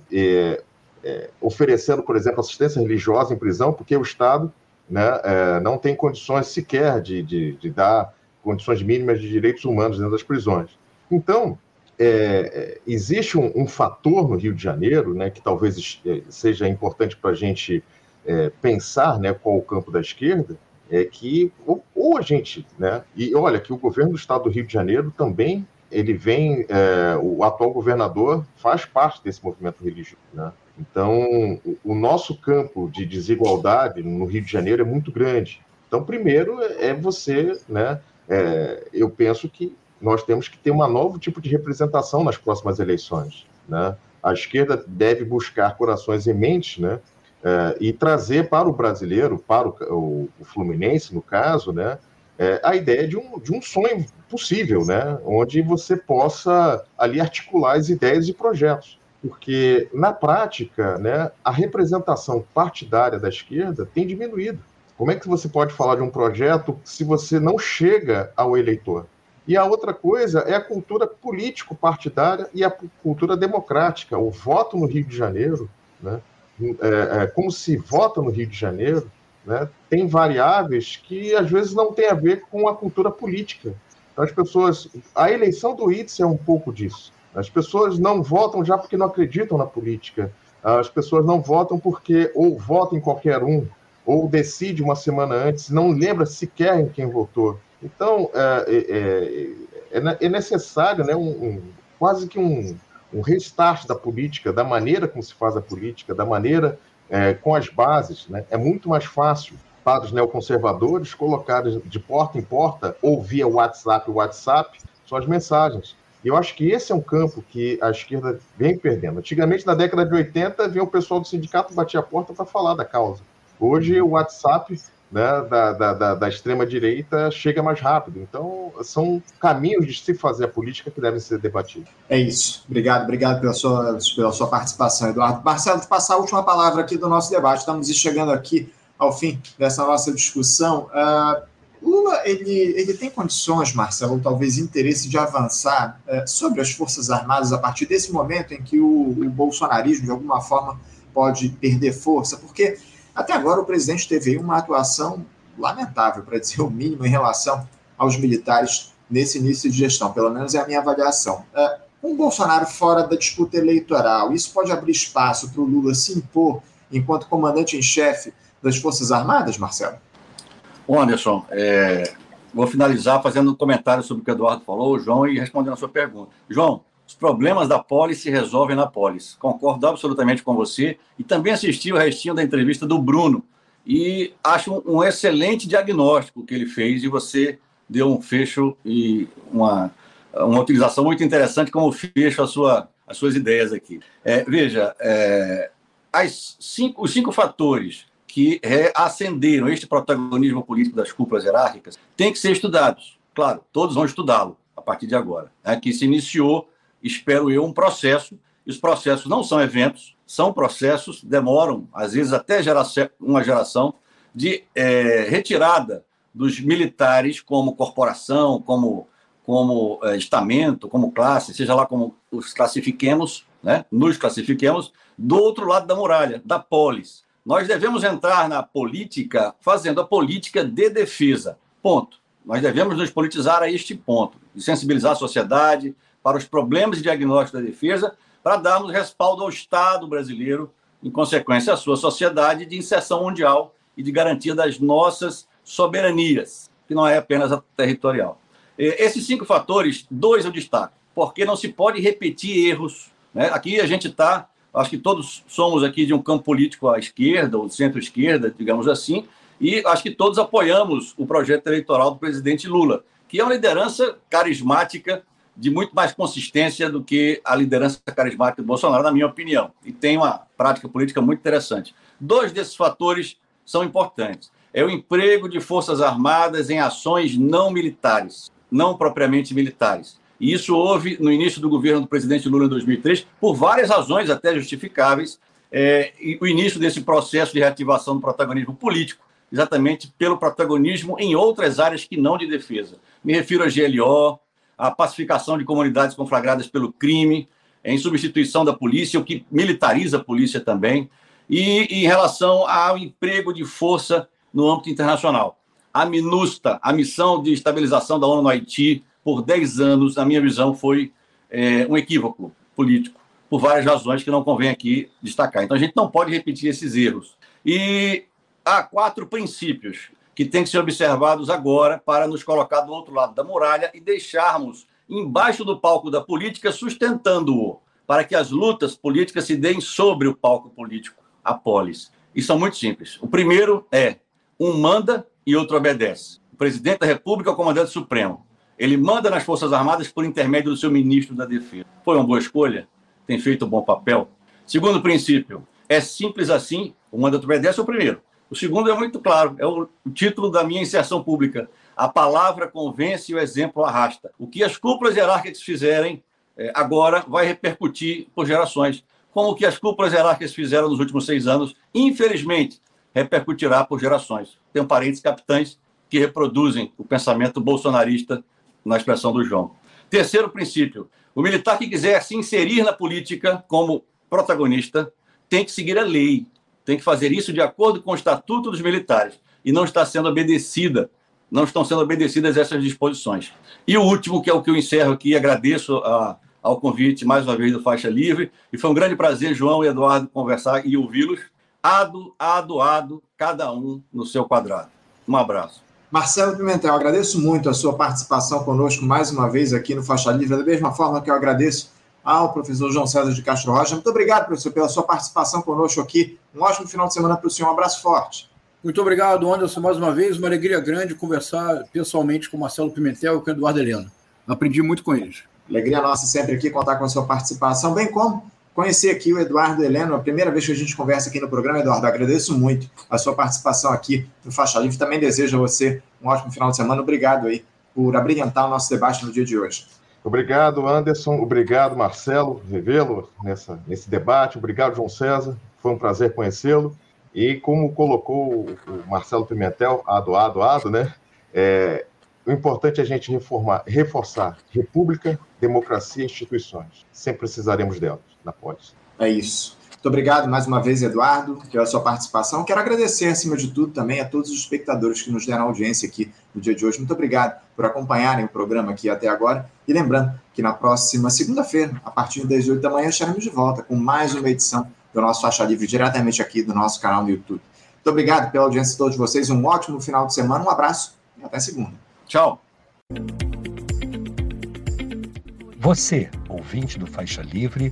oferecendo, por exemplo, assistência religiosa em prisão porque o Estado né, é, não tem condições sequer de, de, de, dar condições mínimas de direitos humanos dentro das prisões. Então, é, é existe um, um, fator no Rio de Janeiro, né, que talvez é, seja importante para a gente é, pensar né, qual o campo da esquerda, é que ou, ou, a gente, né, e olha que o governo do estado do Rio de Janeiro também ele vem, é, o atual governador faz parte desse movimento religioso, né? Então, o nosso campo de desigualdade no Rio de Janeiro é muito grande. Então, primeiro é você, né? É, eu penso que nós temos que ter um novo tipo de representação nas próximas eleições, né? A esquerda deve buscar corações e mentes, né? É, e trazer para o brasileiro, para o, o, o Fluminense, no caso, né? É, a ideia de um, de um sonho possível, né? Onde você possa ali articular as ideias e projetos porque na prática, né, a representação partidária da esquerda tem diminuído. Como é que você pode falar de um projeto se você não chega ao eleitor? E a outra coisa é a cultura político-partidária e a cultura democrática. O voto no Rio de Janeiro, né, é, é, como se vota no Rio de Janeiro, né, tem variáveis que às vezes não tem a ver com a cultura política. Então, as pessoas. A eleição do ITS é um pouco disso. As pessoas não votam já porque não acreditam na política. As pessoas não votam porque ou votam em qualquer um, ou decide uma semana antes, não lembra sequer em quem votou. Então, é, é, é, é necessário né, um, um, quase que um, um restart da política, da maneira como se faz a política, da maneira é, com as bases. Né? É muito mais fácil para os neoconservadores colocarem de porta em porta ou via WhatsApp, WhatsApp, suas mensagens. Eu acho que esse é um campo que a esquerda vem perdendo. Antigamente, na década de 80, vinha o pessoal do sindicato bater a porta para falar da causa. Hoje, o WhatsApp né, da, da, da, da extrema-direita chega mais rápido. Então, são caminhos de se fazer a política que devem ser debatidos. É isso. Obrigado, obrigado pela sua, pela sua participação, Eduardo. Marcelo, passar a última palavra aqui do nosso debate. Estamos chegando aqui ao fim dessa nossa discussão. Uh, Lula ele, ele tem condições, Marcelo, talvez interesse de avançar é, sobre as Forças Armadas a partir desse momento em que o, o, bolsonarismo, de alguma forma, pode perder força? Porque até agora o presidente teve uma atuação lamentável, para dizer o mínimo, em relação aos militares nesse início de gestão, pelo menos é a minha avaliação. É, um Bolsonaro fora da disputa eleitoral, isso pode abrir espaço para o Lula se impor enquanto comandante em chefe das Forças Armadas, Marcelo? Anderson, é, vou finalizar fazendo um comentário sobre o que o Eduardo falou, João, e respondendo a sua pergunta. João, Os problemas da polis se resolvem na polis. Concordo absolutamente com você. E também assisti o restinho da entrevista do Bruno. E acho um excelente diagnóstico que ele fez e você deu um fecho e uma, uma utilização muito interessante como fecho a sua, as suas ideias aqui. É, veja, é, cinco, os cinco fatores que reacenderam este protagonismo político das cúpulas hierárquicas têm que ser estudados. Claro, todos vão estudá-lo a partir de agora. Aqui né? se iniciou, espero eu, um processo. Os processos não são eventos, são processos, demoram, às vezes, até uma geração de é, retirada dos militares como corporação, como, como é, estamento, como classe, seja lá como os classifiquemos, né? nos classifiquemos, do outro lado da muralha, da polis. Nós devemos entrar na política fazendo a política de defesa. Ponto. Nós devemos nos politizar a este ponto, e sensibilizar a sociedade para os problemas de diagnóstico da defesa, para darmos respaldo ao Estado brasileiro, em consequência, à sua sociedade de inserção mundial e de garantia das nossas soberanias, que não é apenas a territorial. Esses cinco fatores, dois eu destaco, porque não se pode repetir erros. Né? Aqui a gente está, acho que todos somos aqui de um campo político à esquerda, ou centro-esquerda, digamos assim, e acho que todos apoiamos o projeto eleitoral do presidente Lula, que é uma liderança carismática de muito mais consistência do que a liderança carismática do Bolsonaro, na minha opinião, e tem uma prática política muito interessante. Dois desses fatores são importantes é o emprego de forças armadas em ações não militares, não propriamente militares. E isso houve no início do governo do presidente Lula em 2003, por várias razões até justificáveis, é, o início desse processo de reativação do protagonismo político, exatamente pelo protagonismo em outras áreas que não de defesa. Me refiro à GLO, à pacificação de comunidades conflagradas pelo crime, em substituição da polícia, o que militariza a polícia também, e em relação ao emprego de força no âmbito internacional. A MINUSTA, a missão de estabilização da ONU no Haiti, por 10 anos, na minha visão, foi é, um equívoco político, por várias razões que não convém aqui destacar. Então, a gente não pode repetir esses erros. E há quatro princípios que têm que ser observados agora para nos colocar do outro lado da muralha e deixarmos embaixo do palco da política, sustentando-o, para que as lutas políticas se deem sobre o palco político, a polis. E são muito simples. O primeiro é um manda e outro obedece. O presidente da República é o comandante supremo. Ele manda nas Forças Armadas por intermédio do seu ministro da Defesa. Foi uma boa escolha? Tem feito um bom papel? Segundo princípio, é simples assim, o mandato obedece é o primeiro. O segundo é muito claro, é o título da minha inserção pública. A palavra convence e o exemplo arrasta. O que as cúpulas hierárquicas fizerem é, agora vai repercutir por gerações, como o que as cúpulas hierárquicas fizeram nos últimos seis anos. Infelizmente, repercutirá por gerações. Tenho parentes capitães que reproduzem o pensamento bolsonarista na expressão do João. Terceiro princípio: o militar que quiser se inserir na política como protagonista tem que seguir a lei, tem que fazer isso de acordo com o estatuto dos militares e não está sendo obedecida, não estão sendo obedecidas essas disposições. E o último, que é o que eu encerro aqui, agradeço a, ao convite mais uma vez do Faixa Livre e foi um grande prazer, João e Eduardo, conversar e ouvi-los ado, cada um no seu quadrado. Um abraço. Marcelo Pimentel, agradeço muito a sua participação conosco mais uma vez aqui no Faixa Livre, da mesma forma que eu agradeço ao professor João César de Castro Rocha. Muito obrigado, professor, pela sua participação conosco aqui. Um ótimo final de semana para o senhor. Um abraço forte. Muito obrigado, Anderson, mais uma vez. Uma alegria grande conversar pessoalmente com Marcelo Pimentel e com Eduardo Helena. Aprendi muito com eles. Alegria nossa sempre aqui contar com a sua participação, bem como conhecer aqui o Eduardo Heleno, a primeira vez que a gente conversa aqui no programa, Eduardo, agradeço muito a sua participação aqui no Faixa Livre, também desejo a você um ótimo final de semana, obrigado aí por abrilhantar o nosso debate no dia de hoje. Obrigado, Anderson, obrigado, Marcelo, revê-lo nesse debate, obrigado, João César, foi um prazer conhecê-lo, e como colocou o Marcelo Pimentel, ado, ado, ado, né, é, o importante é a gente reformar, reforçar república, democracia e instituições. Sempre precisaremos delas na Polis. É isso. Muito obrigado mais uma vez, Eduardo, pela sua participação. Quero agradecer, acima de tudo, também a todos os espectadores que nos deram audiência aqui no dia de hoje. Muito obrigado por acompanharem o programa aqui até agora. E lembrando que na próxima segunda-feira, a partir das 8 da manhã, estaremos de volta com mais uma edição do nosso Faixa Livre, diretamente aqui do nosso canal no YouTube. Muito obrigado pela audiência de todos vocês. Um ótimo final de semana, um abraço e até segunda. Tchau. Você ouvinte do Faixa Livre,